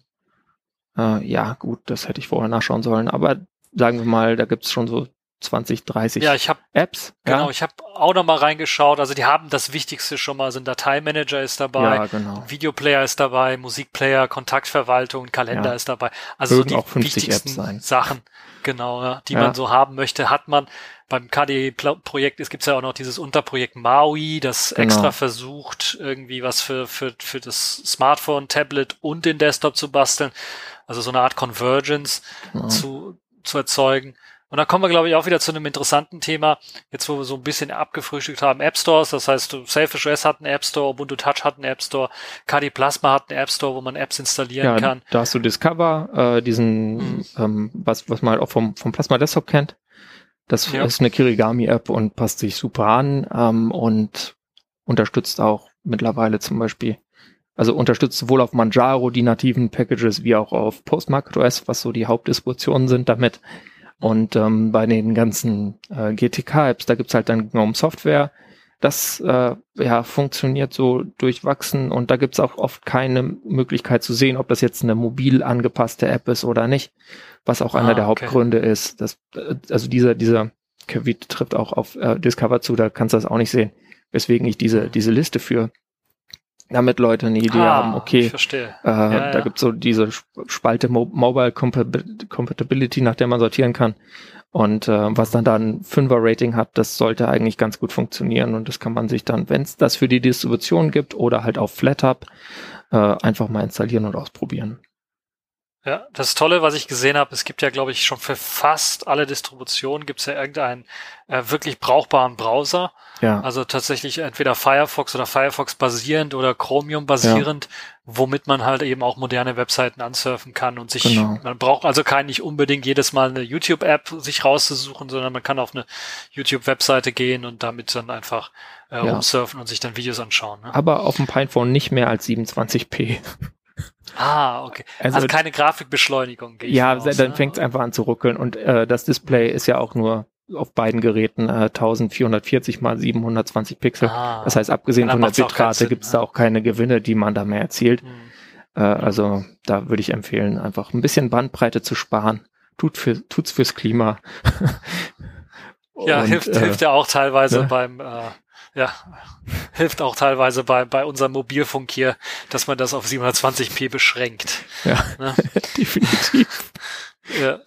Äh, ja, gut, das hätte ich vorher nachschauen sollen, aber sagen wir mal, da gibt's schon so 20, 30 Ja, ich habe Apps. genau, ja? ich habe auch noch mal reingeschaut. Also die haben das Wichtigste schon mal, sind Dateimanager ist dabei, ja, genau. Videoplayer ist dabei, Musikplayer, Kontaktverwaltung, Kalender Ja. ist dabei. Also so die auch 50 wichtigsten. Sachen, genau, die man so haben möchte, hat man. Beim KDE-Projekt es gibt ja auch noch dieses Unterprojekt Maui, das Genau. extra versucht, irgendwie was für, für, für das Smartphone, Tablet und den Desktop zu basteln. Also so eine Art Convergence Genau. zu, zu erzeugen. Und da kommen wir, glaube ich, auch wieder zu einem interessanten Thema, jetzt wo wir so ein bisschen abgefrühstückt haben, App Stores, das heißt, Selfish OS hat einen App Store, Ubuntu Touch hat einen App Store, KD Plasma hat einen App Store, wo man Apps installieren Ja, kann. da hast du Discover, äh, diesen, Mhm. ähm, was, was man halt auch vom, vom Plasma Desktop kennt. Das Ja. ist eine Kirigami-App und passt sich super an ähm, und unterstützt auch mittlerweile zum Beispiel, also unterstützt sowohl auf Manjaro die nativen Packages wie auch auf Postmarket OS, was so die Hauptdistributionen sind damit. Und ähm, bei den ganzen äh, GTK-Apps, da gibt's halt dann GNOME Software. Das äh, ja, funktioniert so durchwachsen und da gibt's auch oft keine Möglichkeit zu sehen, ob das jetzt eine mobil angepasste App ist oder nicht, was auch einer Ah, der okay. Hauptgründe ist. Dass, äh, also dieser, dieser Kavit trifft auch auf äh, Discover zu, da kannst du das auch nicht sehen, weswegen ich diese, diese Liste führe. Damit Leute eine Idee haben, Ich okay, äh, ja. Da gibt's so diese Sp- Spalte Mo Mobile Compa- Compatibility, nach der man sortieren kann. Und äh, was dann da ein Fünfer-Rating hat, das sollte eigentlich ganz gut funktionieren. Und das kann man sich dann, wenn es das für die Distribution gibt oder halt auf FlatHub, äh, einfach mal installieren und ausprobieren. Ja, das Tolle, was ich gesehen habe, es gibt ja, glaube ich, schon für fast alle Distributionen gibt es ja irgendeinen äh, wirklich brauchbaren Browser. Ja, Also tatsächlich entweder Firefox oder Firefox basierend oder Chromium basierend, womit man halt eben auch moderne Webseiten ansurfen kann und sich, Genau. man braucht also kein nicht unbedingt jedes Mal eine YouTube-App sich rauszusuchen, sondern man kann auf eine YouTube-Webseite gehen und damit dann einfach äh, Ja. rumsurfen und sich dann Videos anschauen. Ne? aber auf dem Pinephone nicht mehr als 27p. Ah, okay. Also, Also- keine Grafikbeschleunigung. Ja, von aus, dann ne? fängt es einfach an zu ruckeln. Und äh, das Display ist ja auch nur auf beiden Geräten äh, 1440 mal 720 Pixel. Ah. Das heißt, abgesehen von der Bitrate gibt es ne? da auch keine Gewinne, die man da mehr erzielt. Hm. Äh, also da würde ich empfehlen, einfach ein bisschen Bandbreite zu sparen. Tut für, tut's fürs Klima. Ja, Und, hilft, äh, hilft ja auch teilweise ne? beim, äh, ja, hilft auch teilweise bei, bei unserem Mobilfunk hier, dass man das auf 720p beschränkt. Ja, Ne? definitiv. Ja.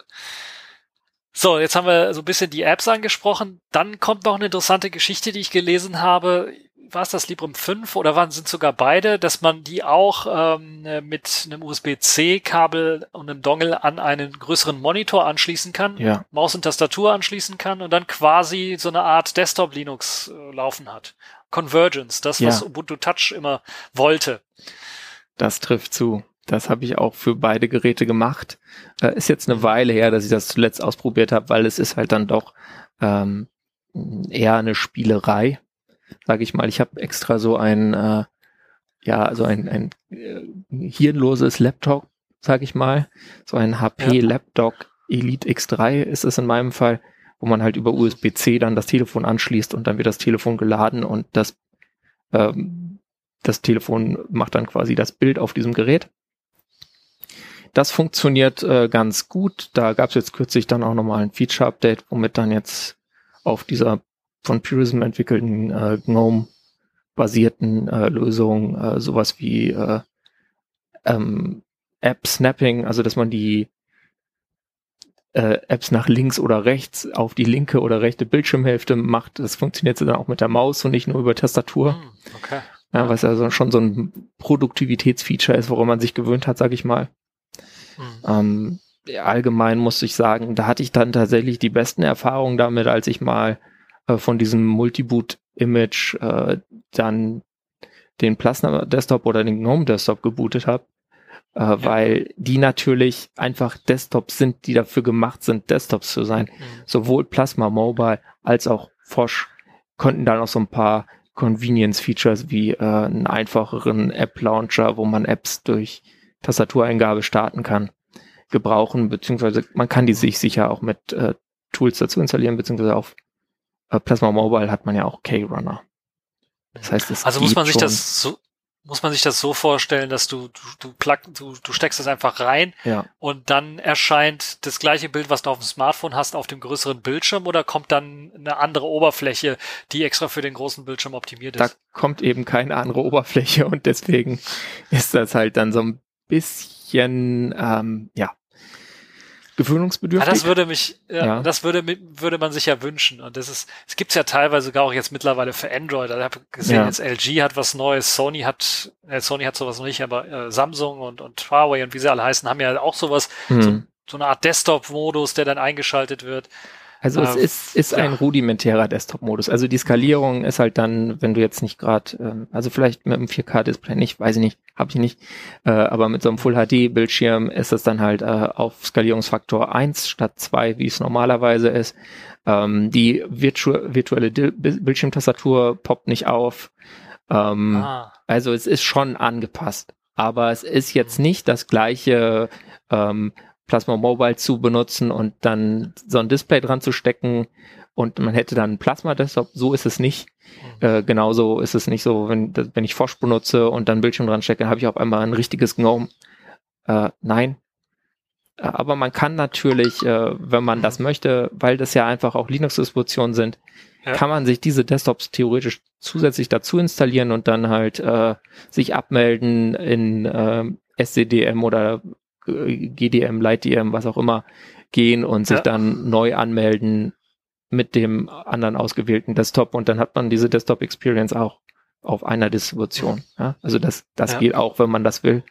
So, jetzt haben wir so ein bisschen die Apps angesprochen. Dann kommt noch eine interessante Geschichte, die ich gelesen habe. War es das Librem 5 oder waren sind sogar beide, dass man die auch ähm, mit einem USB-C-Kabel und einem Dongle an einen größeren Monitor anschließen kann, Ja, Maus und Tastatur anschließen kann und dann quasi so eine Art Desktop Linux äh, laufen hat. Convergence, das, Ja. was Ubuntu Touch immer wollte. das trifft zu. Das habe ich auch für beide Geräte gemacht. Äh, ist jetzt eine Weile her, dass ich das zuletzt ausprobiert habe, weil es ist halt dann doch ähm, eher eine Spielerei, sage ich mal. Ich habe extra so ein, äh, ja, also ein, ein äh, hirnloses Laptop, sage ich mal, so ein HP Laptop Elite X3 ist es in meinem Fall, wo man halt über USB-C dann das Telefon anschließt und dann wird das Telefon geladen und das ähm, das Telefon macht dann quasi das Bild auf diesem Gerät. Das funktioniert äh, ganz gut. Da gab es jetzt kürzlich dann auch nochmal ein Feature-Update, womit dann jetzt auf dieser von Purism entwickelten äh, GNOME-basierten äh, Lösung äh, sowas wie äh, ähm, App-Snapping, also dass man die äh, Apps nach links oder rechts auf die linke oder rechte Bildschirmhälfte macht. Das funktioniert dann auch mit der Maus und nicht nur über Tastatur. Hm, okay. Ja, was also schon so ein Produktivitätsfeature ist, woran man sich gewöhnt hat, sag ich mal. Hm. Ähm, allgemein muss ich sagen, da hatte ich dann tatsächlich die besten Erfahrungen damit, als ich mal äh, von diesem Multiboot-Image äh, dann den Plasma Desktop oder den GNOME Desktop gebootet habe, äh, ja. weil die natürlich einfach Desktops sind, die dafür gemacht sind, Desktops zu sein. Mhm. Sowohl Plasma Mobile als auch Fosch konnten dann auch so ein paar Convenience-Features wie äh, einen einfacheren App-Launcher, wo man Apps durch Tastatureingabe starten kann, gebrauchen, beziehungsweise man kann die sich sicher auch mit äh, Tools dazu installieren, beziehungsweise auf äh, Plasma Mobile hat man ja auch K-Runner. Das heißt, es also muss man sich schon. das so, muss man sich das so vorstellen, dass du, du, du, plug, du, du steckst es einfach rein ja. und dann erscheint das gleiche Bild, was du auf dem Smartphone hast, auf dem größeren Bildschirm oder kommt dann eine andere Oberfläche, die extra für den großen Bildschirm optimiert ist? Da kommt eben keine andere Oberfläche und deswegen ist das halt dann so ein bisschen, ähm, ja, gewöhnungsbedürftig. Ja, das würde mich, ja, ja. das würde, würde man sich ja wünschen. Und das ist, es gibt's ja teilweise sogar auch jetzt mittlerweile für Android. Also ich habe gesehen, ja. jetzt LG hat was Neues, Sony hat, äh, Sony hat sowas noch nicht, aber äh, Samsung und, und Huawei und wie sie alle heißen, haben ja auch sowas, hm. so, so eine Art Desktop-Modus, der dann eingeschaltet wird. Also es äh, ist, ist ja. ein rudimentärer Desktop-Modus. Also die Skalierung ist halt dann, wenn du jetzt nicht gerade, ähm, also vielleicht mit einem 4K-Display nicht, weiß ich nicht, habe ich nicht, äh, aber mit so einem Full-HD-Bildschirm ist es dann halt äh, auf Skalierungsfaktor 1 statt 2, wie es normalerweise ist. Ähm, die virtu virtuelle Bildschirmtastatur poppt nicht auf. Ähm, ah. Also es ist schon angepasst. Aber es ist jetzt nicht das gleiche ähm, Plasma Mobile zu benutzen und dann so ein Display dran zu stecken und man hätte dann einen Plasma Desktop. So ist es nicht. Mhm. Äh, genauso ist es nicht so, wenn, wenn ich Fosch benutze und dann Bildschirm dran stecke, habe ich auf einmal ein richtiges GNOME. Äh, nein. Äh, aber man kann natürlich, äh, wenn man das möchte, weil das ja einfach auch Linux-Distributionen sind, ja. kann man sich diese Desktops theoretisch zusätzlich dazu installieren und dann halt äh, sich abmelden in äh, SCDM oder GDM, LightDM, was auch immer, gehen und sich ja. dann neu anmelden mit dem anderen ausgewählten Desktop und dann hat man diese Desktop Experience auch auf einer Distribution. Ja? Also das, das ja. geht auch, wenn man das will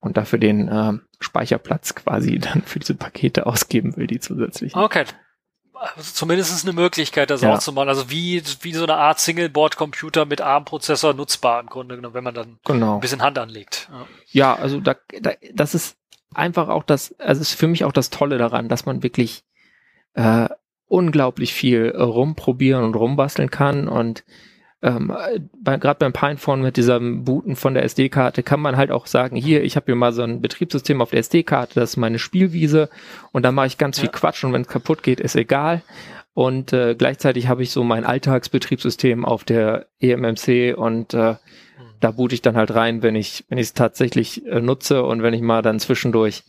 und dafür den äh, Speicherplatz quasi dann für diese Pakete ausgeben will, die zusätzlich. Okay, also zumindest eine Möglichkeit, das ja. auch zu machen. Also wie, wie so eine Art Single-Board-Computer mit ARM-Prozessor nutzbar im Grunde genommen, wenn man dann genau. ein bisschen Hand anlegt. Ja, ja also da, da, das ist einfach auch das, also ist für mich auch das Tolle daran, dass man wirklich äh, unglaublich viel rumprobieren und rumbasteln kann und ähm, bei, gerade beim Pinephone mit diesem Booten von der SD-Karte kann man halt auch sagen, hier, ich habe hier mal so ein Betriebssystem auf der SD-Karte, das ist meine Spielwiese und da mache ich ganz ja. viel Quatsch und wenn es kaputt geht, ist egal. Und äh, gleichzeitig habe ich so mein Alltagsbetriebssystem auf der eMMC und äh, da boote ich dann halt rein, wenn ich wenn ich es tatsächlich äh, nutze und wenn ich mal dann zwischendurch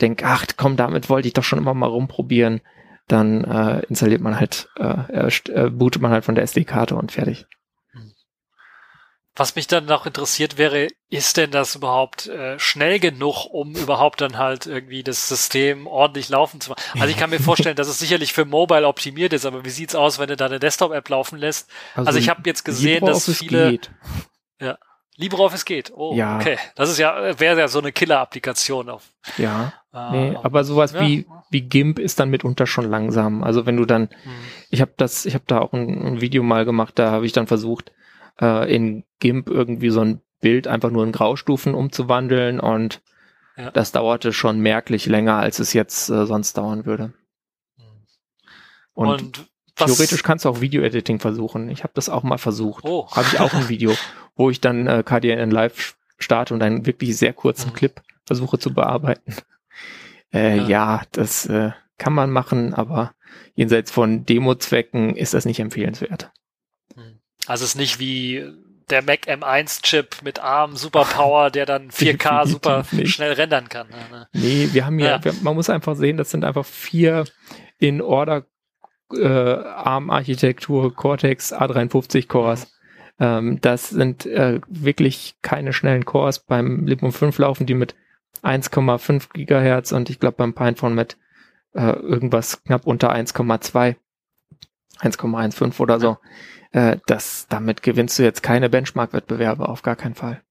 denke, ach komm, damit wollte ich doch schon immer mal rumprobieren, dann äh, installiert man halt, äh, äh, bootet man halt von der SD-Karte und fertig. Was mich dann noch interessiert wäre, ist denn das überhaupt äh, schnell genug, um überhaupt dann halt irgendwie das System ordentlich laufen zu machen? Also ich kann mir vorstellen, dass es sicherlich für Mobile optimiert ist, aber wie sieht's aus, wenn du da eine Desktop-App laufen lässt? Also, also ich habe jetzt gesehen, dass viele geht. ja LibreOffice geht. Oh, ja. okay. Das ist ja wäre ja so eine Killer-Applikation auf. Ja. Äh, nee, aber sowas ja. wie wie GIMP ist dann mitunter schon langsam. Also wenn du dann, hm. ich habe das, ich habe da auch ein, ein, Video mal gemacht, da habe ich dann versucht äh, in GIMP irgendwie so ein Bild einfach nur in Graustufen umzuwandeln und ja. das dauerte schon merklich länger, als es jetzt äh, sonst dauern würde. Hm. Und, und theoretisch kannst du auch Video-Editing versuchen. Ich habe das auch mal versucht. Oh. Habe ich auch ein Video, wo ich dann äh, KDN Live starte und einen wirklich sehr kurzen mhm. Clip versuche zu bearbeiten. Äh, ja. ja, das äh, kann man machen, aber jenseits von Demo-Zwecken ist das nicht empfehlenswert. Also es ist nicht wie der Mac M1-Chip mit ARM Superpower, der dann 4K super nicht. schnell rendern kann. Ne? Nee, wir haben ja, ja. Wir, man muss einfach sehen, das sind einfach vier in Order äh, ARM-Architektur Cortex A53 Cores. Ähm, das sind äh, wirklich keine schnellen Cores. Beim Librem 5 laufen die mit 1,5 Gigahertz und ich glaube beim Pinephone mit äh, irgendwas knapp unter 1,2, 1,15 oder so äh, das, damit gewinnst du jetzt keine Benchmark-Wettbewerbe, auf gar keinen Fall.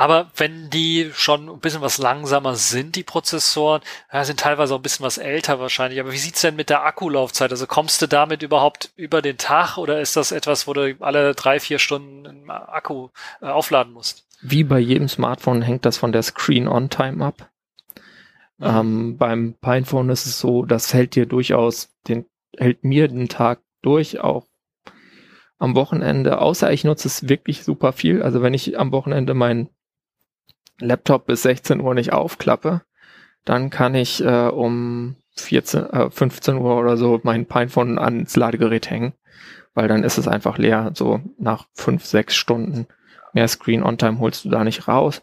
Aber wenn die schon ein bisschen was langsamer sind, die Prozessoren, ja, sind teilweise auch ein bisschen was älter wahrscheinlich. Aber wie sieht's denn mit der Akkulaufzeit? Also kommst du damit überhaupt über den Tag oder ist das etwas, wo du alle drei, vier Stunden einen Akku äh, aufladen musst? Wie bei jedem Smartphone hängt das von der Screen-On-Time ab. Mhm. Ähm, beim Pinephone ist es so, das hält dir durchaus den, hält mir den Tag durch, auch am Wochenende, außer ich nutze es wirklich super viel. Also wenn ich am Wochenende meinen Laptop bis 16 Uhr nicht aufklappe, dann kann ich äh, um 14, äh, 15 Uhr oder so mein Pinephone ans Ladegerät hängen, weil dann ist es einfach leer. So nach fünf, sechs Stunden mehr Screen-On-Time holst du da nicht raus.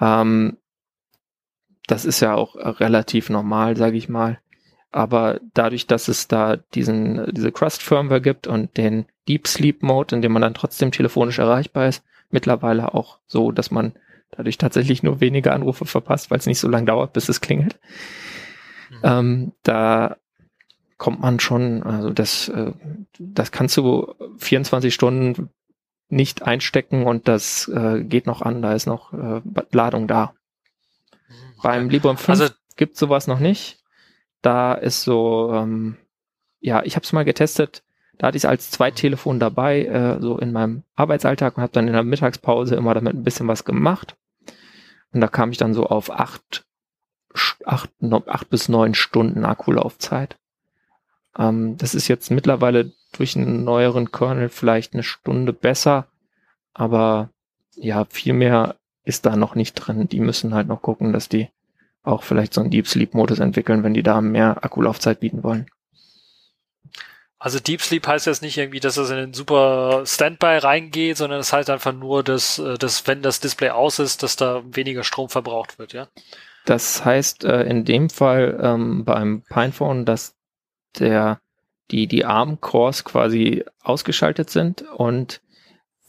Ähm, das ist ja auch relativ normal, sage ich mal. Aber dadurch, dass es da diesen, diese Crust-Firmware gibt und den Deep Sleep Mode, in dem man dann trotzdem telefonisch erreichbar ist, mittlerweile auch so, dass man dadurch tatsächlich nur wenige Anrufe verpasst, weil es nicht so lange dauert, bis es klingelt. Mhm. Ähm, da kommt man schon, also das, äh, das kannst du 24 Stunden nicht einstecken und das äh, geht noch an, da ist noch äh, Ladung da. Mhm. Beim Librem 5 also, gibt sowas noch nicht. Da ist so, ähm, ja, ich habe es mal getestet, da hatte ich es als Zweittelefon dabei, äh, so in meinem Arbeitsalltag und habe dann in der Mittagspause immer damit ein bisschen was gemacht. Und da kam ich dann so auf acht, acht, acht bis neun Stunden Akkulaufzeit. Ähm, das ist jetzt mittlerweile durch einen neueren Kernel vielleicht eine Stunde besser, aber ja, viel mehr ist da noch nicht drin. Die müssen halt noch gucken, dass die auch vielleicht so einen Deep Sleep Modus entwickeln, wenn die da mehr Akkulaufzeit bieten wollen. Also Deep Sleep heißt jetzt nicht irgendwie, dass es in den super Standby reingeht, sondern es das heißt einfach nur, dass, äh, dass wenn das Display aus ist, dass da weniger Strom verbraucht wird, ja? Das heißt äh, in dem Fall ähm, beim Pinephone, dass der die die ARM Cores quasi ausgeschaltet sind und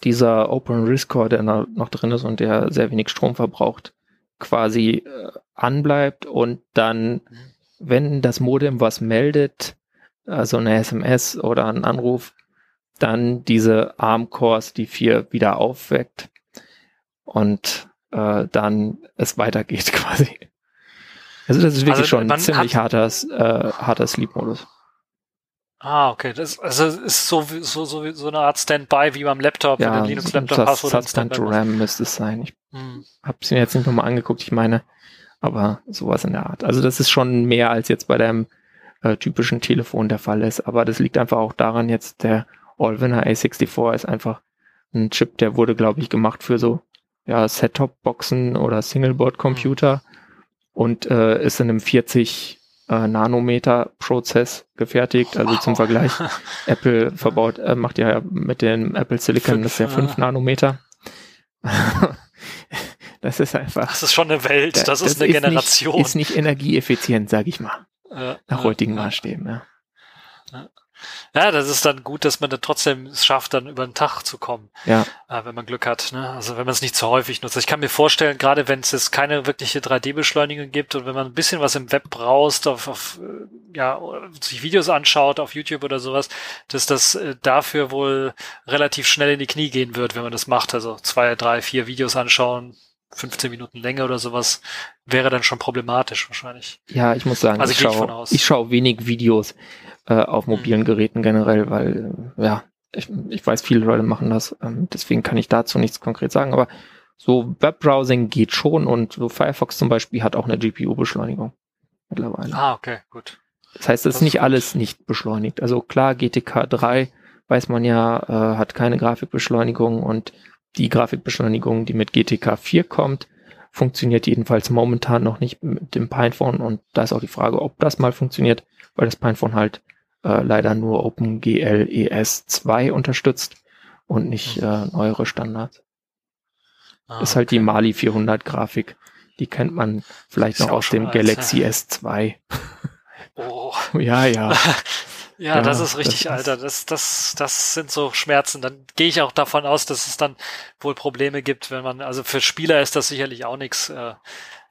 dieser Open Risk Core, der noch drin ist und der sehr wenig Strom verbraucht, quasi äh, anbleibt und dann, mhm. wenn das Modem was meldet, also eine SMS oder ein Anruf, dann diese ARM-Cores, die vier wieder aufweckt und äh, dann es weitergeht quasi. Also das ist wirklich also, schon ein ziemlich harter, äh, harter Sleep-Modus. Ah, okay. Das also ist so so so, so eine Art Standby wie beim Laptop, ja, wenn du Linux-Laptop hast. Oder Substand to RAM müsste es sein. Ich hm. habe es mir jetzt nicht nochmal angeguckt, ich meine, aber sowas in der Art. Also das ist schon mehr als jetzt bei deinem äh, typischen Telefon der Fall ist. Aber das liegt einfach auch daran, jetzt der Allwinner A64 ist einfach ein Chip, der wurde, glaube ich, gemacht für so ja, Set-Top-Boxen oder Singleboard-Computer mhm. und äh, ist in einem 40 äh, Nanometer-Prozess gefertigt. Also wow. zum Vergleich, Apple verbaut, äh, macht ja mit dem Apple Silicon, fünf, das ist ja 5 äh. Nanometer. das ist einfach. Das ist schon eine Welt, das, das ist eine ist Generation. Nicht, ist nicht energieeffizient, sag ich mal. Nach heutigen Maßstäben, ja. Ja, das ist dann gut, dass man dann trotzdem es schafft, dann über den Tag zu kommen. Ja. Äh, wenn man Glück hat. Ne? Also wenn man es nicht zu häufig nutzt. Ich kann mir vorstellen, gerade wenn es jetzt keine wirkliche 3D-Beschleunigung gibt und wenn man ein bisschen was im Web braust, auf, auf äh, ja, sich Videos anschaut auf YouTube oder sowas, dass das äh, dafür wohl relativ schnell in die Knie gehen wird, wenn man das macht. Also zwei, drei, vier Videos anschauen, 15 Minuten Länge oder sowas wäre dann schon problematisch wahrscheinlich. Ja, ich muss sagen, also ich, schaue, ich schaue wenig Videos äh, auf mobilen mhm. Geräten generell, weil äh, ja, ich, ich weiß, viele Leute machen das, ähm, deswegen kann ich dazu nichts konkret sagen, aber so Webbrowsing geht schon und so Firefox zum Beispiel hat auch eine GPU-Beschleunigung mittlerweile. Ah, okay, gut. Das heißt, es ist nicht gut. alles nicht beschleunigt. Also klar, GTK 3 weiß man ja, äh, hat keine Grafikbeschleunigung und die Grafikbeschleunigung, die mit GTK 4 kommt, funktioniert jedenfalls momentan noch nicht mit dem Pinephone und da ist auch die Frage, ob das mal funktioniert, weil das Pinephone halt äh, leider nur OpenGL ES 2 unterstützt und nicht mhm. äh, neuere Standards. Ah, ist halt okay. die Mali 400 Grafik. Die kennt man vielleicht noch aus dem Galaxy ja. S2. Oh. Ja, ja. Ja, ja, das ist richtig, das Alter. Das, das, das sind so Schmerzen. Dann gehe ich auch davon aus, dass es dann wohl Probleme gibt, wenn man, also für Spieler ist das sicherlich auch nichts. Äh,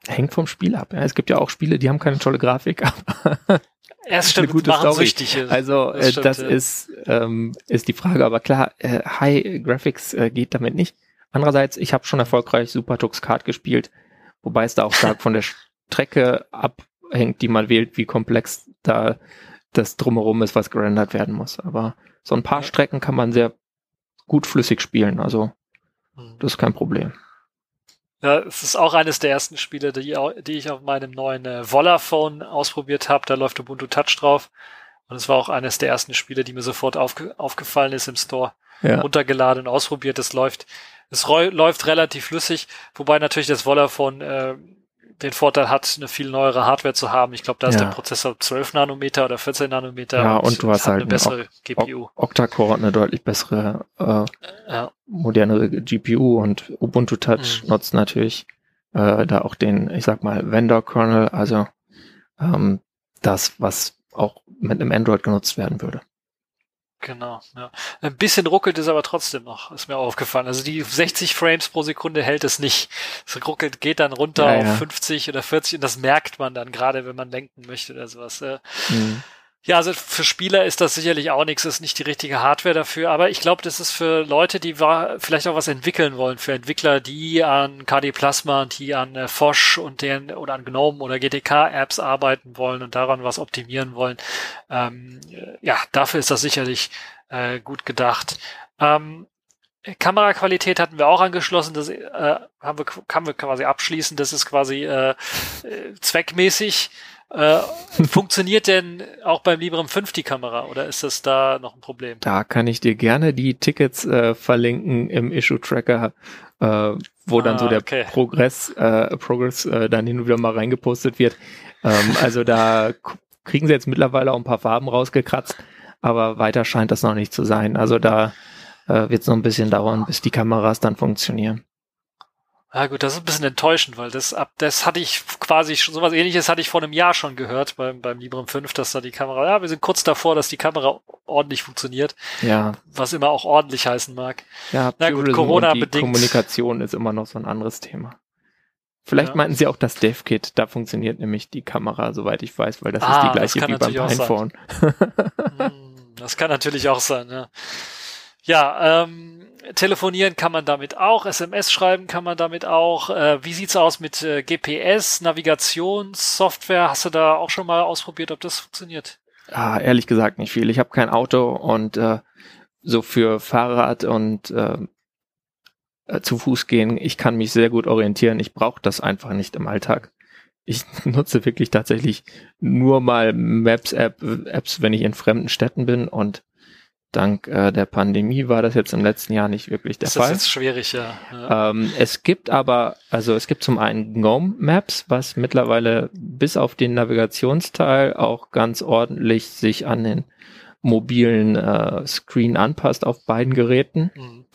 Hängt vom Spiel ab. Ja. Es gibt ja auch Spiele, die haben keine tolle Grafik, aber ja, stimmt, eine gute Story. Süchtig, also das, äh, stimmt, das ja. ist, ähm, ist die Frage, aber klar, äh, High Graphics äh, geht damit nicht. Andererseits, ich habe schon erfolgreich Super Tux Kart gespielt, wobei es da auch stark von der Strecke abhängt, die man wählt, wie komplex da das drumherum ist, was gerendert werden muss. Aber so ein paar Strecken kann man sehr gut flüssig spielen, also Mhm. das ist kein Problem. Ja, es ist auch eines der ersten Spiele, die, die ich auf meinem neuen äh, Vollaphone ausprobiert habe. Da läuft Ubuntu Touch drauf. Und es war auch eines der ersten Spiele, die mir sofort aufge aufgefallen ist im Store. Ja. Runtergeladen und ausprobiert. Es läuft, es läuft relativ flüssig, wobei natürlich das Vollaphone äh, den Vorteil hat, eine viel neuere Hardware zu haben. Ich glaube, da ist Ja. der Prozessor 12 Nanometer oder 14 Nanometer. Ja, und du hast halt eine bessere GPU. Octa-Core hat eine deutlich bessere, äh, Ja. modernere GPU und Ubuntu Touch Mhm. nutzt natürlich äh, da auch den, ich sag mal, Vendor-Kernel, also ähm, das, was auch mit einem Android genutzt werden würde. Genau, ja. Ein bisschen ruckelt es aber trotzdem noch, ist mir aufgefallen. Also die 60 Frames pro Sekunde hält es nicht. Es ruckelt, geht dann runter Ja, ja. auf 50 oder 40 und das merkt man dann, gerade wenn man lenken möchte oder sowas. Mhm. Ja, also für Spieler ist das sicherlich auch nichts, ist nicht die richtige Hardware dafür, aber ich glaube, das ist für Leute, die vielleicht auch was entwickeln wollen, für Entwickler, die an KD Plasma und die an äh, Fosch und den oder an GNOME oder GTK-Apps arbeiten wollen und daran was optimieren wollen. Ähm, äh, ja, dafür ist das sicherlich äh, gut gedacht. Ähm, Kameraqualität hatten wir auch angeschlossen, das äh, haben wir, kann wir quasi abschließen, das ist quasi äh, äh, zweckmäßig. Äh, funktioniert denn auch beim Librem 5 die Kamera oder ist das da noch ein Problem? Da kann ich dir gerne die Tickets äh, verlinken im Issue-Tracker, äh, wo dann Ah, so der okay. Progress, äh, Progress äh, dann hin und wieder mal reingepostet wird. Ähm, also da kriegen sie jetzt mittlerweile auch ein paar Farben rausgekratzt, aber weiter scheint das noch nicht zu sein. Also da wird es noch ein bisschen dauern, bis die Kameras dann funktionieren. Ja gut, das ist ein bisschen enttäuschend, weil das ab das hatte ich quasi schon sowas ähnliches hatte ich vor einem Jahr schon gehört beim beim Librem 5, dass da die Kamera, ja, wir sind kurz davor, dass die Kamera ordentlich funktioniert, Ja, was immer auch ordentlich heißen mag. ja, Na gut, Corona bedingt. Kommunikation ist immer noch so ein anderes Thema. Vielleicht Ja. meinten sie auch das DevKit, da funktioniert nämlich die Kamera, soweit ich weiß, weil das Ah, ist die das gleiche wie beim. Pinephone. Hm, Das kann natürlich auch sein, ja. Ja, ähm, telefonieren kann man damit auch, SMS schreiben kann man damit auch. Äh, wie sieht's aus mit äh, GPS, Navigationssoftware? Hast du da auch schon mal ausprobiert, ob das funktioniert? Ah, ehrlich gesagt nicht viel. Ich habe kein Auto und äh, so für Fahrrad und äh, äh, zu Fuß gehen, ich kann mich sehr gut orientieren. Ich brauche das einfach nicht im Alltag. Ich nutze wirklich tatsächlich nur mal Maps-App, Apps, wenn ich in fremden Städten bin und dank äh, der Pandemie war das jetzt im letzten Jahr nicht wirklich der ist das Fall. jetzt schwierig, ja. ja. Ähm, es gibt aber, also es gibt zum einen GNOME Maps, was mittlerweile bis auf den Navigationsteil auch ganz ordentlich sich an den mobilen äh, Screen anpasst auf beiden Geräten Hm.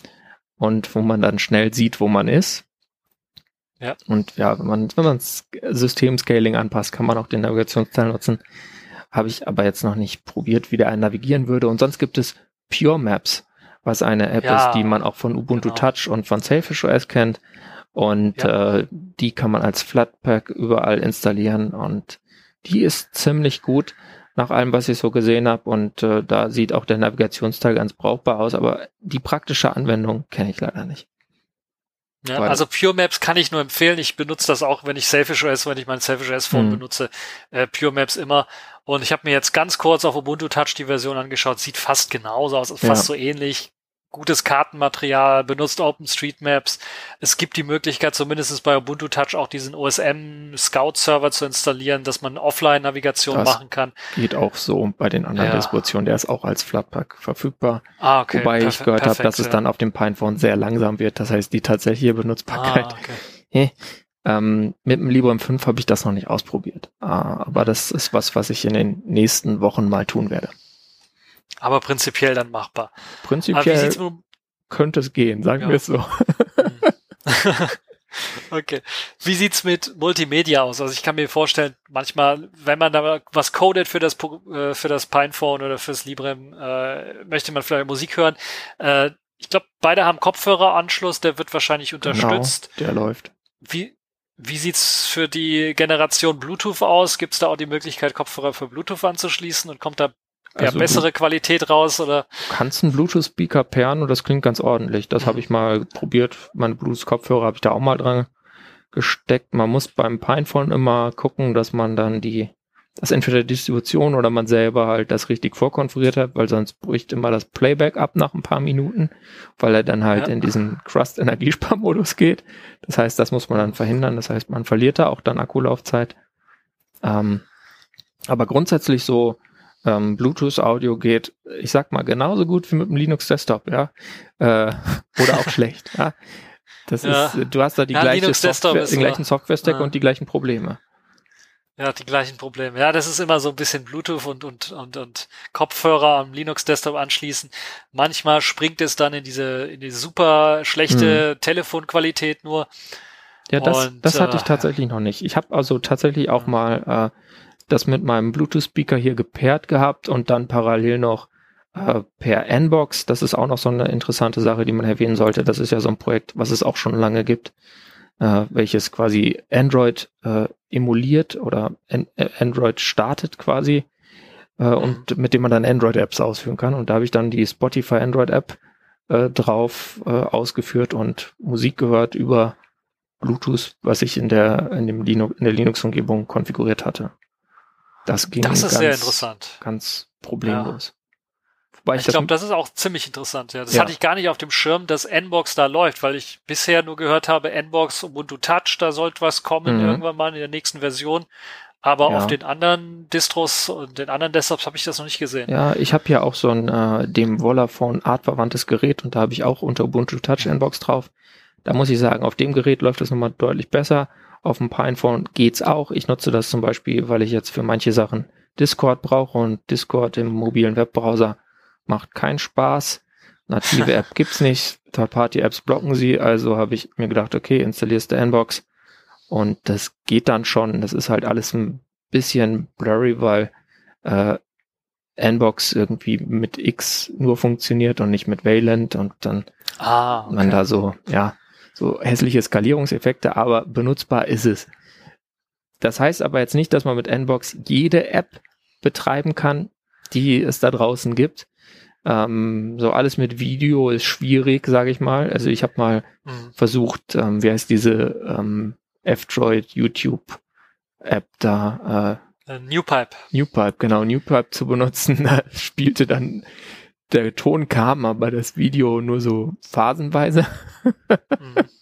und wo man dann schnell sieht, wo man ist. Ja. Und ja, wenn man, wenn man das System-Scaling anpasst, kann man auch den Navigationsteil nutzen. Habe ich aber jetzt noch nicht probiert, wie der einen navigieren würde. Und sonst gibt es Pure Maps, was eine App Ja, ist, die man auch von Ubuntu genau. Touch und von Selfish OS kennt. Und Ja. äh, die kann man als Flatpak überall installieren. Und die ist ziemlich gut nach allem, was ich so gesehen habe. Und äh, da sieht auch der Navigationsteil ganz brauchbar aus. Aber die praktische Anwendung kenne ich leider nicht. Ja, also Pure Maps kann ich nur empfehlen. Ich benutze das auch, wenn ich Selfish OS, wenn ich mein Selfish OS Phone Mhm. benutze, äh, Pure Maps immer. Und ich habe mir jetzt ganz kurz auf Ubuntu Touch die Version angeschaut. Sieht fast genauso aus, ist Ja. fast so ähnlich. Gutes Kartenmaterial, benutzt OpenStreetMaps. Es gibt die Möglichkeit, zumindest bei Ubuntu Touch auch diesen OSM Scout Server zu installieren, dass man Offline-Navigation machen kann. Geht auch so bei den anderen Ja. Distributionen. Der ist auch als Flatpak verfügbar. Ah, okay. Wobei ich Perfe- gehört habe, dass perfekt, es ja. dann auf dem Pinephone sehr langsam wird. Das heißt, die tatsächliche Benutzbarkeit. Ah, okay. Ähm, mit dem Librem 5 habe ich das noch nicht ausprobiert. Ah, aber das ist was, was ich in den nächsten Wochen mal tun werde. Aber prinzipiell dann machbar. Prinzipiell könnte es gehen, sagen Ja. wir es so. Okay. Wie sieht's mit Multimedia aus? Also ich kann mir vorstellen, manchmal, wenn man da was codet für das äh, für das Pinephone oder fürs Librem, äh, möchte man vielleicht Musik hören. Äh, ich glaube, beide haben Kopfhöreranschluss, der wird wahrscheinlich unterstützt. Genau, der läuft. Wie wie sieht's für die Generation Bluetooth aus? Gibt's da auch die Möglichkeit, Kopfhörer für Bluetooth anzuschließen und kommt da ja, Also bessere Qualität raus oder? kannst einen Bluetooth-Speaker pairen und das klingt ganz ordentlich. Das habe ich mal probiert. Meine Bluetooth-Kopfhörer habe ich da auch mal dran gesteckt. Man muss beim Pinephone immer gucken, dass man dann die, dass entweder die Distribution oder man selber halt das richtig vorkonfiguriert hat, weil sonst bricht immer das Playback ab nach ein paar Minuten, weil er dann halt Ja. in diesen Crust-Energiesparmodus geht. Das heißt, das muss man dann verhindern. Das heißt, man verliert da auch dann Akkulaufzeit. Ähm, aber grundsätzlich so, ähm, Bluetooth-Audio geht, ich sag mal, genauso gut wie mit dem Linux-Desktop, ja. Äh, oder auch schlecht, ja. Das Ja. ist, du hast da die Ja, gleiche Software, den gleichen Software-Stack und die gleichen Probleme. Ja, die gleichen Probleme. Ja, das ist immer so ein bisschen Bluetooth und, und, und, und Kopfhörer am Linux-Desktop anschließen. Manchmal springt es dann in diese, in die super schlechte Telefonqualität nur. Ja, das, Und, das hatte äh, ich tatsächlich noch nicht. Ich habe also tatsächlich auch mal äh, das mit meinem Bluetooth-Speaker hier gepaart gehabt und dann parallel noch äh, per Nbox. Das ist auch noch so eine interessante Sache, die man erwähnen sollte. Das ist ja so ein Projekt, was es auch schon lange gibt, äh, welches quasi Android äh, emuliert oder An äh, Android startet quasi äh, und mit dem man dann Android-Apps ausführen kann. Und da habe ich dann die Spotify Android-App äh, drauf ausgeführt und Musik gehört über Bluetooth, was ich in der in dem Linux in der Linux-Umgebung konfiguriert hatte. Das ging Das ist ganz, sehr interessant. ganz problemlos. Wobei ich, Ich das glaube, das ist auch ziemlich interessant. Ja, das Ja. hatte ich gar nicht auf dem Schirm, dass Nbox da läuft, weil ich bisher nur gehört habe, Nbox Ubuntu Touch, da sollte was kommen Mhm. irgendwann mal in der nächsten Version. Aber Ja. auf den anderen Distros und den anderen Desktops habe ich das noch nicht gesehen. Ja, ich habe ja auch so ein äh, dem Volaphone artverwandtes Gerät und da habe ich auch unter Ubuntu Touch Inbox drauf. Da muss ich sagen, auf dem Gerät läuft es nochmal deutlich besser. Auf dem Pinephone geht's auch. Ich nutze das zum Beispiel, weil ich jetzt für manche Sachen Discord brauche und Discord im mobilen Webbrowser macht keinen Spaß. Native App gibt's nicht. Third-Party-Apps blocken sie. Also habe ich mir gedacht, okay, installierst du Nbox. Und das geht dann schon. Das ist halt alles ein bisschen blurry, weil äh, Nbox irgendwie mit X nur funktioniert und nicht mit Wayland und dann Ah, man da so, ja, so hässliche Skalierungseffekte, aber benutzbar ist es. Das heißt aber jetzt nicht, dass man mit Nbox jede App betreiben kann, die es da draußen gibt. Ähm, so alles mit Video ist schwierig, sage ich mal. Also ich habe mal Mhm. versucht, ähm, wie heißt diese ähm, F-Droid YouTube App da, Äh, Newpipe. äh, Newpipe, genau, Newpipe zu benutzen. Da spielte dann der Ton kam, aber das Video nur so phasenweise. Mhm.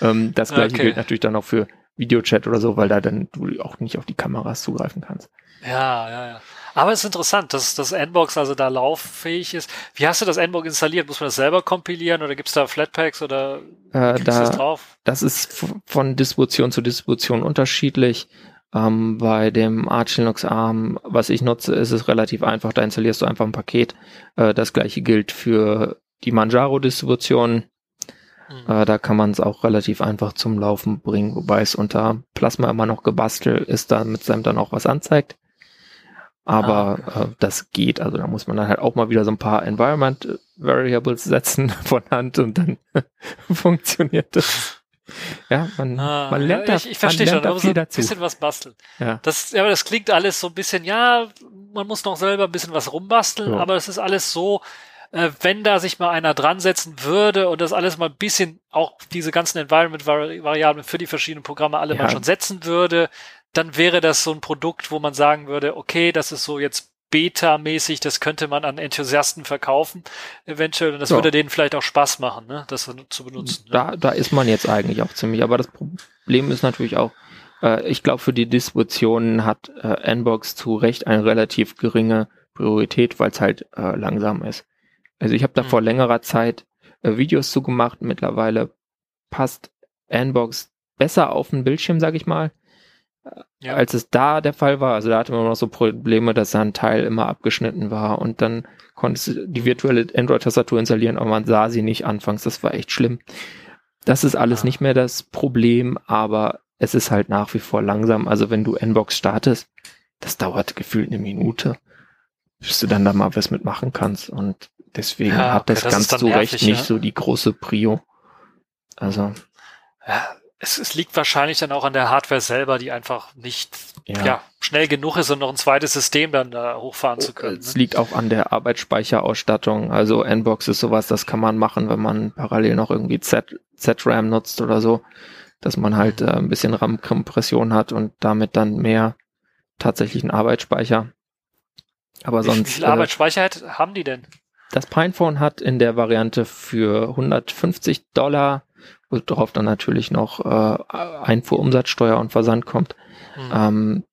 Ähm, das gleiche Okay. gilt natürlich dann auch für Videochat oder so, weil da dann du auch nicht auf die Kameras zugreifen kannst. Ja, ja, ja. Aber es ist interessant, dass das Nbox also da lauffähig ist. Wie hast du das Nbox installiert? Muss man das selber kompilieren oder gibt's da Flatpaks oder Äh, gibt's das da, drauf? das ist von Distribution zu Distribution unterschiedlich. Ähm, bei dem Arch Linux ARM, was ich nutze, ist es relativ einfach. Da installierst du einfach ein Paket. Äh, das gleiche gilt für die Manjaro-Distribution. Mhm. Äh, da kann man es auch relativ einfach zum Laufen bringen, wobei es unter Plasma immer noch gebastelt ist, damit es einem dann auch was anzeigt. Aber Ah, äh, das geht. Also da muss man dann halt auch mal wieder so ein paar Environment Variables setzen von Hand und dann funktioniert das. Ja, man, Ah, man lernt da, ich, ich verstehe man schon, lernt da viel ein bisschen was basteln. Ja. Das, ja, aber das klingt alles so ein bisschen, ja, man muss noch selber ein bisschen was rumbasteln, Ja. aber es ist alles so, äh, wenn da sich mal einer dran setzen würde und das alles mal ein bisschen, auch diese ganzen Environment-Variablen für die verschiedenen Programme alle Ja. mal schon setzen würde, dann wäre das so ein Produkt, wo man sagen würde, okay, das ist so jetzt Beta-mäßig, das könnte man an Enthusiasten verkaufen, eventuell, und das Ja. würde denen vielleicht auch Spaß machen, ne, das zu benutzen. ne? Da, da ist man jetzt eigentlich auch ziemlich. Aber das Problem ist natürlich auch, äh, ich glaube, für die Distributionen hat äh, Nbox zu Recht eine relativ geringe Priorität, weil es halt äh, langsam ist. Also ich habe da Mhm. vor längerer Zeit äh, Videos zugemacht. Mittlerweile passt Nbox besser auf den Bildschirm, sag ich mal, Ja. als es da der Fall war. Also da hatte man noch so Probleme, dass da ein Teil immer abgeschnitten war und dann konntest du die virtuelle Android-Tastatur installieren, aber man sah sie nicht anfangs. Das war echt schlimm. Das ist alles Ah. nicht mehr das Problem, aber es ist halt nach wie vor langsam. Also wenn du Nbox startest, das dauert gefühlt eine Minute, bis du dann da mal was mitmachen kannst. Und deswegen Ja, hat das okay, das ganz zu Recht nicht ja. so die große Prio. Also, Ja, es, es liegt wahrscheinlich dann auch an der Hardware selber, die einfach nicht Ja. ja. schnell genug ist, um noch ein zweites System dann da hochfahren zu können. Es Ne? liegt auch an der Arbeitsspeicherausstattung. Also Nbox ist sowas, das kann man machen, wenn man parallel noch irgendwie Z, Z-RAM nutzt oder so, dass man halt äh, ein bisschen RAM-Kompression hat und damit dann mehr tatsächlichen Arbeitsspeicher. Aber Wie, wie sonst, viel äh, Arbeitsspeicher hat- haben die denn? das Pinephone hat in der Variante für 150 Dollar, worauf dann natürlich noch äh, Einfuhrumsatzsteuer und Versand kommt, Hm. ähm,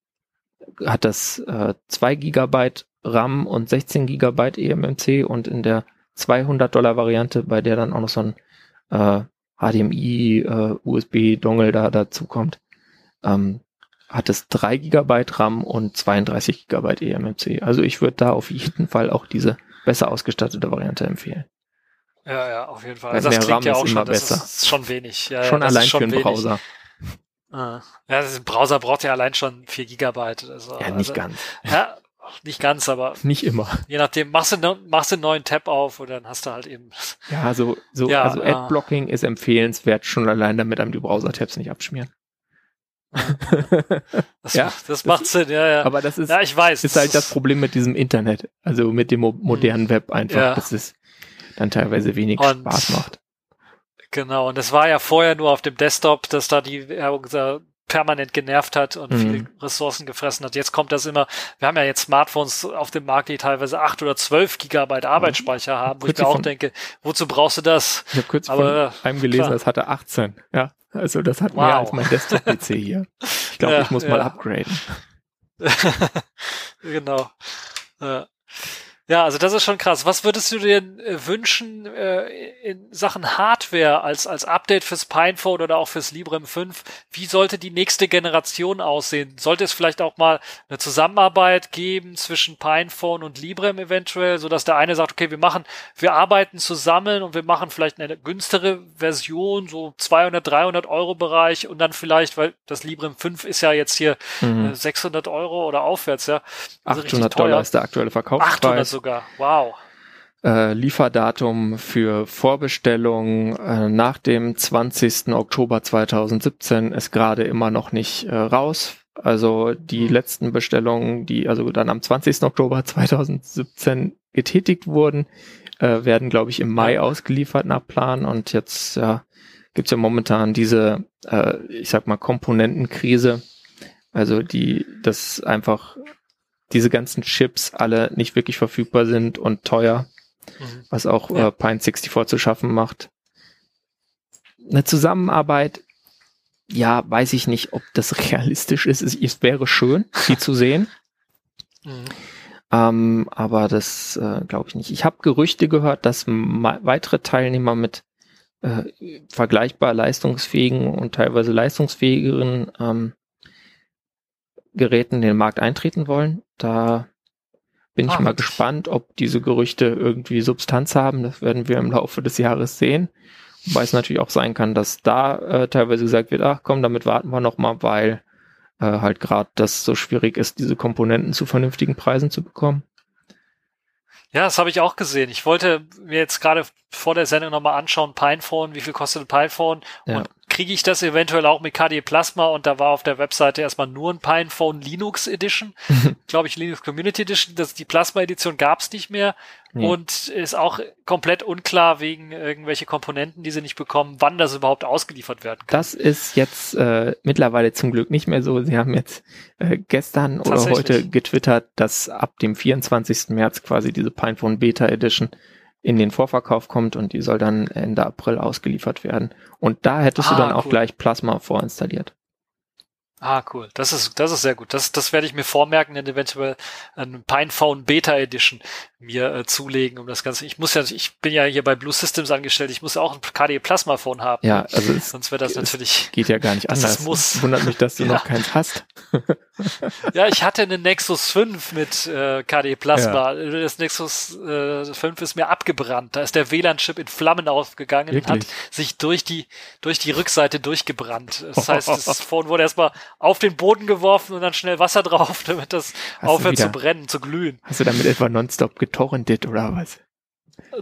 hat das äh, 2 Gigabyte RAM und 16 Gigabyte eMMC und in der 200 Dollar Variante, bei der dann auch noch so ein äh, HDMI äh, USB Dongle da dazu kommt, ähm, hat es 3 Gigabyte RAM und 32 Gigabyte eMMC. Also ich würde da auf jeden Fall auch diese besser ausgestattete Variante empfehlen. Ja, ja, auf jeden Fall. Also das klingt RAM ja ist auch schon, das besser. ist schon wenig. Ja, Schon das allein ist schon für einen wenig. Browser. Ah. Ja, das ist- ein Browser braucht ja allein schon 4 Gigabyte. Also, Ja, nicht also, ganz. Ja, nicht ganz, aber Nicht immer. je nachdem, machst du, ne- machst du einen neuen Tab auf und dann hast du halt eben. Ja, so, so, Ja, also. Adblocking ist empfehlenswert, schon allein damit einem die Browser-Tabs nicht abschmieren. Das, Ja, macht, das macht Sinn, ja, ja. Aber das ist, ja, ich weiß. ist halt das Problem mit diesem Internet, also mit dem mo modernen Web einfach, Ja. dass es dann teilweise wenig Und- Spaß macht. Genau, und das war ja vorher nur auf dem Desktop, dass da die Werbung da permanent genervt hat und Mhm. viele Ressourcen gefressen hat. Jetzt kommt das immer, wir haben ja jetzt Smartphones auf dem Markt, die teilweise acht oder zwölf Gigabyte Arbeitsspeicher haben, wo ich mir auch denke, wozu brauchst du das? Ich habe kurz Aber, von einem gelesen, klar. das hatte 18. Ja, also das hat Wow. mehr als mein Desktop-PC hier. Ich glaube, Ja, ich muss mal ja. upgraden. genau. Äh, Ja, also das ist schon krass. Was würdest du dir äh, wünschen äh, in Sachen Hardware als, als Update fürs Pinephone oder auch fürs Librem 5? Wie sollte die nächste Generation aussehen? Sollte es vielleicht auch mal eine Zusammenarbeit geben zwischen Pinephone und Librem eventuell, so dass der eine sagt, okay, wir machen, wir arbeiten zusammen und wir machen vielleicht eine günstigere Version, so 200, 300 Euro Bereich und dann vielleicht, weil das Librem 5 ist ja jetzt hier Mhm. äh, 600 Euro oder aufwärts, ja. Also richtig 800 teuer. Dollar ist der aktuelle 800 Verkaufspreis. Sogar. Wow. Äh, Lieferdatum für Vorbestellungen äh, nach dem 20. Oktober 2017 ist gerade immer noch nicht äh, raus. Also die letzten Bestellungen, die also dann am 20. Oktober 2017 getätigt wurden, werden, glaube ich, im Mai ausgeliefert nach Plan. Und jetzt ja, gibt's ja momentan diese, ich sag mal, Komponentenkrise. Also die, das einfach diese ganzen Chips alle nicht wirklich verfügbar sind und teuer, Mhm. was auch Ja. äh, Pine 64 zu schaffen macht. Eine Zusammenarbeit, ja, weiß ich nicht, ob das realistisch ist. Es, es wäre schön, sie zu sehen, Mhm. ähm, aber das äh, glaube ich nicht. Ich habe Gerüchte gehört, dass weitere Teilnehmer mit äh, vergleichbar leistungsfähigen und teilweise leistungsfähigeren ähm, Geräten in den Markt eintreten wollen. Da bin ich Ah, mal witzig. gespannt, ob diese Gerüchte irgendwie Substanz haben. Das werden wir im Laufe des Jahres sehen. Wobei es natürlich auch sein kann, dass da äh, teilweise gesagt wird, ach komm, damit warten wir noch mal, weil äh, halt gerade das so schwierig ist, diese Komponenten zu vernünftigen Preisen zu bekommen. Ja, das habe ich auch gesehen. Ich wollte mir jetzt gerade vor der Sendung nochmal anschauen, Pinephone, wie viel kostet ein Pinephone Ja. und kriege ich das eventuell auch mit KDE Plasma und da war auf der Webseite erstmal nur ein Pinephone Linux Edition, glaube ich Linux Community Edition, das, die Plasma Edition gab es nicht mehr Nee. und ist auch komplett unklar wegen irgendwelche Komponenten, die sie nicht bekommen, wann das überhaupt ausgeliefert werden kann. Das ist jetzt äh, mittlerweile zum Glück nicht mehr so. Sie haben jetzt äh, gestern oder heute getwittert, dass ab dem 24. März quasi diese Pinephone Beta Edition in den Vorverkauf kommt und die soll dann Ende April ausgeliefert werden. Und da hättest Ah, du dann auch cool. gleich Plasma vorinstalliert. Ah, cool. Das ist, das ist sehr gut. Das, das werde ich mir vormerken, dann eventuell ein Pinephone Beta Edition mir äh, zulegen, um das Ganze. Ich muss ja, ich bin ja hier bei Blue Systems angestellt. Ich muss ja auch ein KDE Plasma Phone haben. Ja, also es Sonst wäre das es natürlich. geht ja gar nicht Das anders. ist Muss. Wundert mich, dass du Ja. noch keins hast. Ja, ich hatte einen Nexus 5 mit äh, KDE Plasma. Das Nexus äh, 5 ist mir abgebrannt. Da ist der WLAN-Chip in Flammen aufgegangen und hat Wirklich? sich durch die, durch die Rückseite durchgebrannt. Das heißt, das Phone wurde erstmal auf den Boden geworfen und dann schnell Wasser drauf, damit das du aufhört zu wieder- brennen, zu glühen. Hast du damit etwa nonstop getorrentet oder was?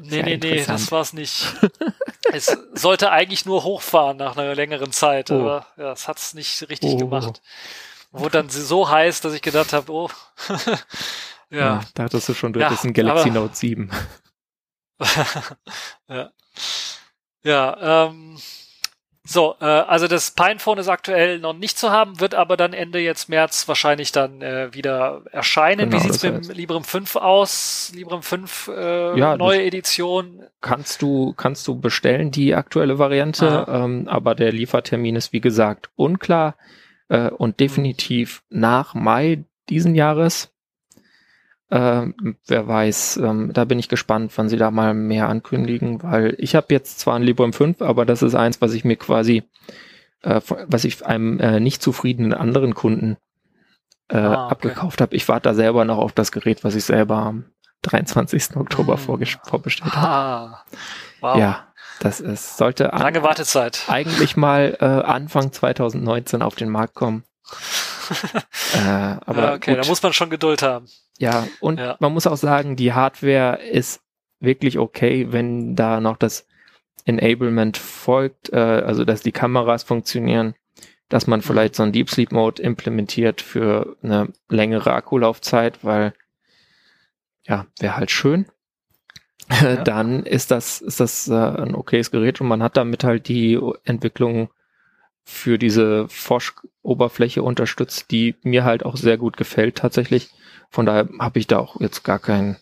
Nee, ja nee, nee, interessant. das war's nicht. es sollte eigentlich nur hochfahren nach einer längeren Zeit, Oh. aber ja, es hat's nicht richtig Oh. gemacht. Wurde dann so heiß, dass ich gedacht habe, oh, ja. dachtest du schon, du Ja, hättest ein Galaxy aber- Note 7. ja. Ja, ähm, so, äh, also das Pinephone ist aktuell noch nicht zu haben, wird aber dann Ende jetzt März wahrscheinlich dann äh, wieder erscheinen. Genau, Wie sieht's mit dem Librem 5 aus? Librem 5 äh, Ja, neue Edition. Kannst du, kannst du bestellen, die aktuelle Variante, ähm, aber der Liefertermin ist wie gesagt unklar äh, und definitiv nach Mai diesen Jahres. Ähm, wer weiß, ähm, da bin ich gespannt, wann sie da mal mehr ankündigen, weil ich habe jetzt zwar ein Librem 5, aber das ist eins, was ich mir quasi, äh, was ich einem äh, nicht zufriedenen anderen Kunden äh, Ah, okay. abgekauft habe. Ich warte da selber noch auf das Gerät, was ich selber am 23. Oktober Hm. vorges- vorbestellt habe. Ah, wow. Ja, das ist, sollte an, Lange Wartezeit. eigentlich mal äh, Anfang 2019 auf den Markt kommen. Äh, aber ja, okay, gut. da muss man schon Geduld haben. Ja, und Ja. man muss auch sagen, die Hardware ist wirklich okay, wenn da noch das Enablement folgt, äh, also dass die Kameras funktionieren, dass Mhm. man vielleicht so einen Deep Sleep Mode implementiert für eine längere Akkulaufzeit, weil ja, wäre halt schön. Dann ist das, ist das äh, ein okayes Gerät und man hat damit halt die Entwicklung für diese Fosch-Oberfläche unterstützt, die mir halt auch sehr gut gefällt tatsächlich. Von daher habe ich da auch jetzt gar kein,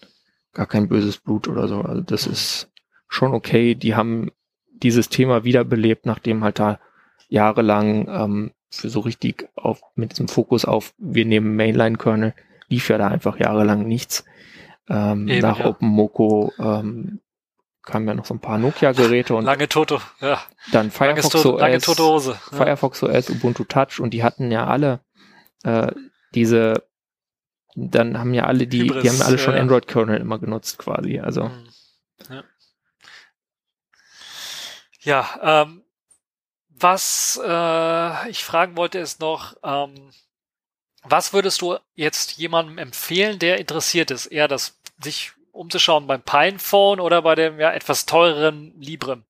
gar kein böses Blut oder so. Also das ist schon okay. Die haben dieses Thema wiederbelebt, nachdem halt da jahrelang ähm, für so richtig auf mit diesem Fokus auf wir nehmen Mainline-Kernel lief ja da einfach jahrelang nichts. Ähm, Eben, nach ja. OpenMoko ähm, kamen ja noch so ein paar Nokia-Geräte und Lange Toto, ja. dann Firefox Toto, lange OS, tote Hose. Ja. Firefox OS, Ubuntu Touch und die hatten ja alle äh, diese, dann haben ja alle die, die Hybris, haben ja alle schon ja. Android-Kernel immer genutzt quasi. Also Mhm. Ja, ja ähm, was äh, ich fragen wollte ist noch, ähm, was würdest du jetzt jemandem empfehlen, der interessiert ist, eher das sich umzuschauen beim Pinephone oder bei dem ja etwas teureren Librem?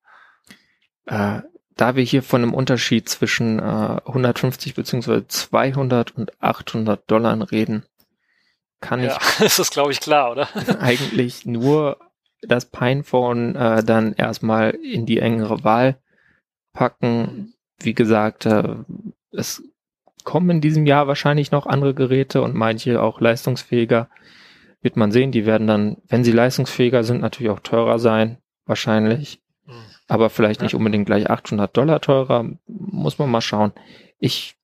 äh, da wir hier von einem Unterschied zwischen äh, 150 beziehungsweise 200 und 800 Dollar reden, kann Ja, das ist glaube ich klar, oder? ich eigentlich nur das Pinephone äh, dann erstmal in die engere Wahl packen. Wie gesagt, äh, es kommen in diesem Jahr wahrscheinlich noch andere Geräte und manche auch leistungsfähiger. Wird man sehen, die werden dann, wenn sie leistungsfähiger sind, natürlich auch teurer sein, wahrscheinlich. Mhm. Aber vielleicht Ja. nicht unbedingt gleich 800 Dollar teurer, muss man mal schauen. Ich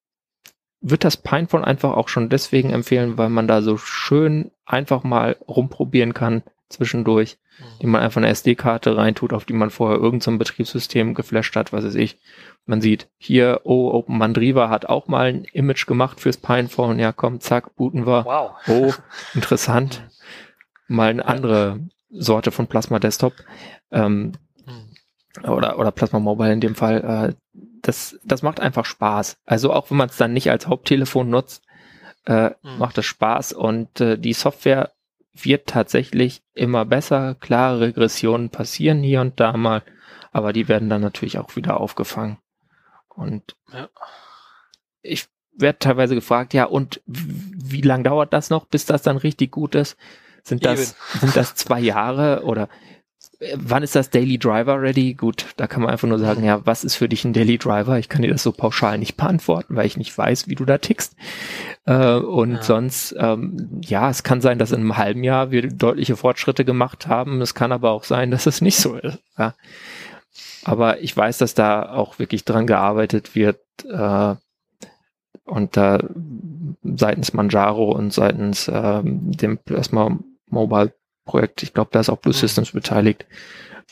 würde das Pinephone einfach auch schon deswegen empfehlen, weil man da so schön einfach mal rumprobieren kann zwischendurch, die man einfach eine SD-Karte reintut, auf die man vorher irgendein so Betriebssystem geflasht hat, was weiß ich. Man sieht hier, oh, Open Mandriva hat auch mal ein Image gemacht fürs Pinephone. Ja, komm, zack, booten wir. Wow. Oh, interessant. Mal eine andere Sorte von Plasma Desktop. Ähm, Mhm. oder, oder Plasma Mobile in dem Fall, äh, das, das macht einfach Spaß. Also auch wenn man es dann nicht als Haupttelefon nutzt, äh, Mhm. macht es Spaß und äh, die Software wird tatsächlich immer besser. Klar, Regressionen passieren hier und da mal, aber die werden dann natürlich auch wieder aufgefangen. Und Ja. ich werde teilweise gefragt, ja, und wie lang dauert das noch, bis das dann richtig gut ist? Sind das, sind das zwei Jahre oder wann ist das Daily Driver ready? Gut, da kann man einfach nur sagen, ja, was ist für dich ein Daily Driver? Ich kann dir das so pauschal nicht beantworten, weil ich nicht weiß, wie du da tickst. Äh, und Ja. sonst, ähm, ja, es kann sein, dass in einem halben Jahr wir deutliche Fortschritte gemacht haben. Es kann aber auch sein, dass es nicht so ist. Ja. Aber ich weiß, dass da auch wirklich dran gearbeitet wird äh, und da seitens Manjaro und seitens ähm, dem Plasma Mobile Projekt, ich glaube, da ist auch Blue Mhm. Systems beteiligt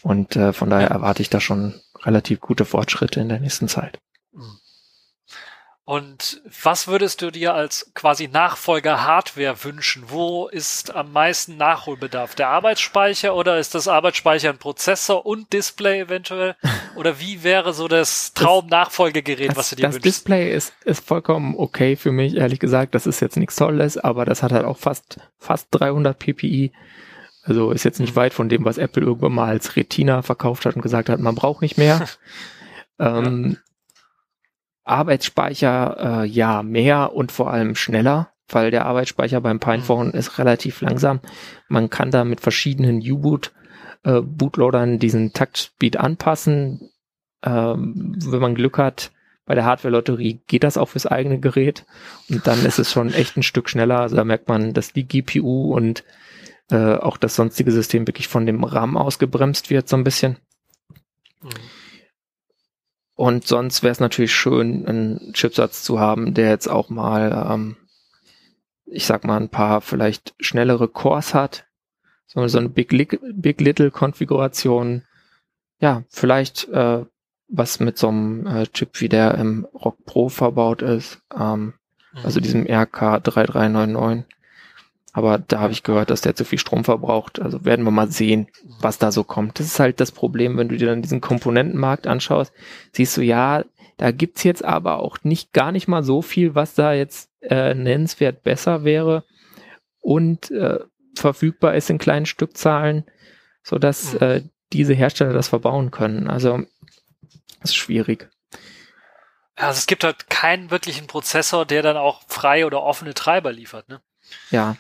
und äh, von daher erwarte ich da schon relativ gute Fortschritte in der nächsten Zeit. Und was würdest du dir als quasi Nachfolger Hardware wünschen? Wo ist am meisten Nachholbedarf? Der Arbeitsspeicher oder ist das Arbeitsspeicher ein Prozessor und Display eventuell? Oder wie wäre so das Traum-Nachfolgegerät, was Das, du dir das wünschst? Display ist, ist vollkommen okay für mich, ehrlich gesagt. Das ist jetzt nichts Tolles, aber das hat halt auch fast, fast 300 ppi. Also ist jetzt nicht weit von dem, was Apple irgendwann mal als Retina verkauft hat und gesagt hat, man braucht nicht mehr. ähm, Arbeitsspeicher, äh, ja, mehr und vor allem schneller, weil der Arbeitsspeicher beim Pinephone ist relativ langsam. Man kann da mit verschiedenen U-Boot äh, Bootloadern diesen Taktspeed anpassen. Ähm, wenn man Glück hat, bei der Hardware-Lotterie geht das auch fürs eigene Gerät und dann ist es schon echt ein Stück schneller. Also da merkt man, dass die GPU und äh, auch das sonstige System wirklich von dem RAM ausgebremst wird so ein bisschen. Mhm. Und sonst wäre es natürlich schön, einen Chipsatz zu haben, der jetzt auch mal, ähm, ich sag mal, ein paar vielleicht schnellere Cores hat. So, so eine Big, Big Little Konfiguration. Ja, vielleicht äh, was mit so einem äh, Chip wie der im Rock Pro verbaut ist. Ähm, mhm. Also diesem RK3399. Aber da habe ich gehört, dass der zu viel Strom verbraucht. Also werden wir mal sehen, was da so kommt. Das ist halt das Problem, wenn du dir dann diesen Komponentenmarkt anschaust, siehst du, ja, da gibt's jetzt aber auch nicht gar nicht mal so viel, was da jetzt äh, nennenswert besser wäre und äh, verfügbar ist in kleinen Stückzahlen, so dass mhm. äh, diese Hersteller das verbauen können. Also das ist schwierig. Also es gibt halt keinen wirklichen Prozessor, der dann auch freie oder offene Treiber liefert, ne? Ja,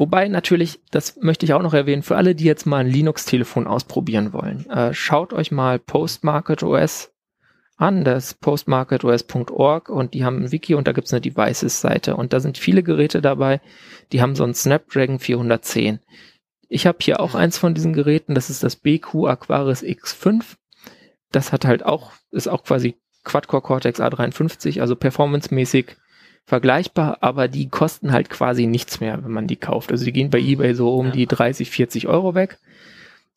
Wobei natürlich, das möchte ich auch noch erwähnen, für alle, die jetzt mal ein Linux-Telefon ausprobieren wollen, äh, schaut euch mal Postmarket OS an, das ist postmarketos.org und die haben ein Wiki und da gibt's eine Devices-Seite und da sind viele Geräte dabei, die haben so ein Snapdragon 410. Ich habe hier auch eins von diesen Geräten, das ist das BQ Aquaris X5. Das hat halt auch, ist auch quasi Quad-Core Cortex A53, also performancemäßig vergleichbar, aber die kosten halt quasi nichts mehr, wenn man die kauft. Also die gehen bei eBay so um ja. die 30, 40 Euro weg.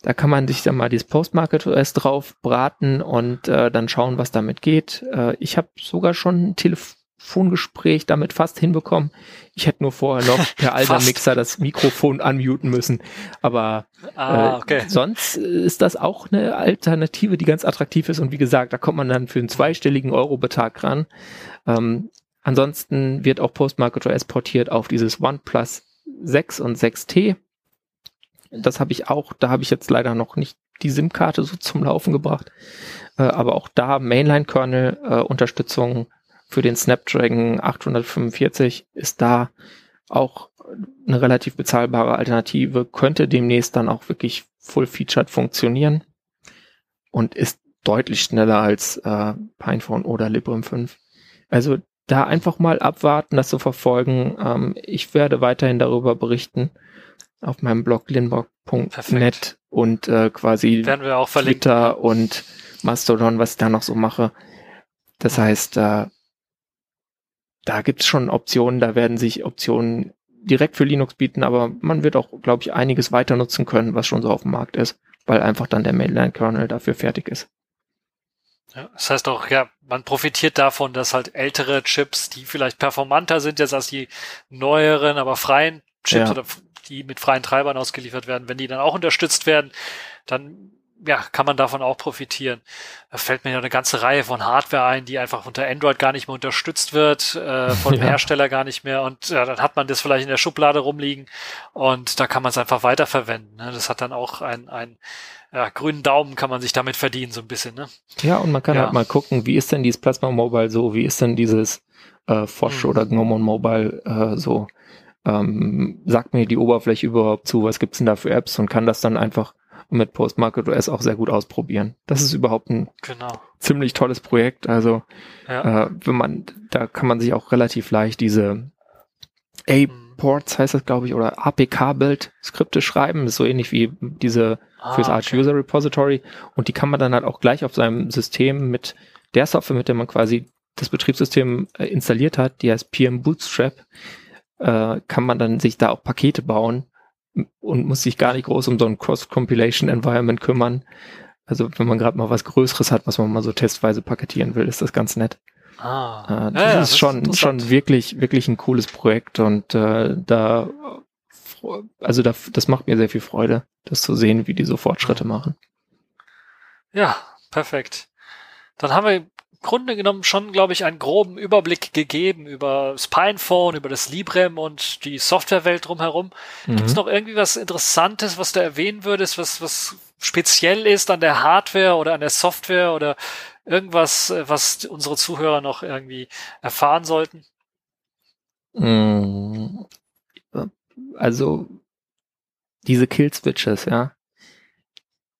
Da kann man sich dann mal das Postmarket OS drauf braten und äh, dann schauen, was damit geht. Äh, ich habe sogar schon ein Telefongespräch damit fast hinbekommen. Ich hätte nur vorher noch per alter Mixer das Mikrofon unmuten müssen. Aber ah, äh, okay. äh, sonst ist das auch eine Alternative, die ganz attraktiv ist. Und wie gesagt, da kommt man dann für einen zweistelligen Euro-Betrag ran. Ähm, Ansonsten wird auch Postmarket OS portiert auf dieses OnePlus 6 und 6T. Das habe ich auch, da habe ich jetzt leider noch nicht die SIM-Karte so zum Laufen gebracht. Äh, aber auch da Mainline-Kernel-Unterstützung äh, für den Snapdragon 845 ist da auch eine relativ bezahlbare Alternative, könnte demnächst dann auch wirklich full-featured funktionieren und ist deutlich schneller als äh, Pinephone oder Librem 5. Also da einfach mal abwarten, das zu verfolgen. Ähm, ich werde weiterhin darüber berichten auf meinem Blog linbock.net und äh, quasi Werden wir auch Twitter und Mastodon, was ich da noch so mache. Das heißt, äh, da gibt's schon Optionen, da werden sich Optionen direkt für Linux bieten, aber man wird auch, glaube ich, einiges weiter nutzen können, was schon so auf dem Markt ist, weil einfach dann der Mainline-Kernel dafür fertig ist. Ja, das heißt auch, ja, man profitiert davon, dass halt ältere Chips, die vielleicht performanter sind jetzt als die neueren, aber freien Chips ja. oder die mit freien Treibern ausgeliefert werden, wenn die dann auch unterstützt werden, dann ja, kann man davon auch profitieren. Da fällt mir ja eine ganze Reihe von Hardware ein, die einfach unter Android gar nicht mehr unterstützt wird, äh, von ja. Hersteller gar nicht mehr. Und ja, dann hat man das vielleicht in der Schublade rumliegen und da kann man es einfach weiterverwenden. Ne? Das hat dann auch ein, ein ja, grünen Daumen kann man sich damit verdienen, so ein bisschen, ne? Ja, und man kann ja. halt mal gucken, wie ist denn dieses Plasma Mobile so, wie ist denn dieses äh, Fosch mhm. oder Gnomon Mobile äh, so. Ähm, sagt mir die Oberfläche überhaupt zu, was gibt's denn da für Apps und kann das dann einfach mit Postmarket OS auch sehr gut ausprobieren. Das ist überhaupt ein genau. ziemlich tolles Projekt. Also ja. äh, wenn man, da kann man sich auch relativ leicht diese A mhm. Heißt das, glaube ich, oder APK-Build-Skripte schreiben. ist so ähnlich wie diese ah, fürs Arch okay. User Repository. Und die kann man dann halt auch gleich auf seinem System mit der Software, mit der man quasi das Betriebssystem äh, installiert hat, die heißt PM Bootstrap, äh, kann man dann sich da auch Pakete bauen und muss sich gar nicht groß um so ein Cross-Compilation-Environment kümmern. Also wenn man gerade mal was Größeres hat, was man mal so testweise paketieren will, ist das ganz nett. Ah. Äh, das ja, ist das schon, ist schon wirklich, wirklich ein cooles Projekt und äh, da, also da, das macht mir sehr viel Freude, das zu sehen, wie die so Fortschritte machen. Ja, perfekt. Dann haben wir Grunde genommen schon, glaube ich, einen groben Überblick gegeben über das Pinephone, über das Librem und die Softwarewelt drumherum. Mhm. Gibt es noch irgendwie was Interessantes, was du erwähnen würdest, was, was speziell ist an der Hardware oder an der Software oder irgendwas, äh, was unsere Zuhörer noch irgendwie erfahren sollten? Also diese Kill-Switches, ja.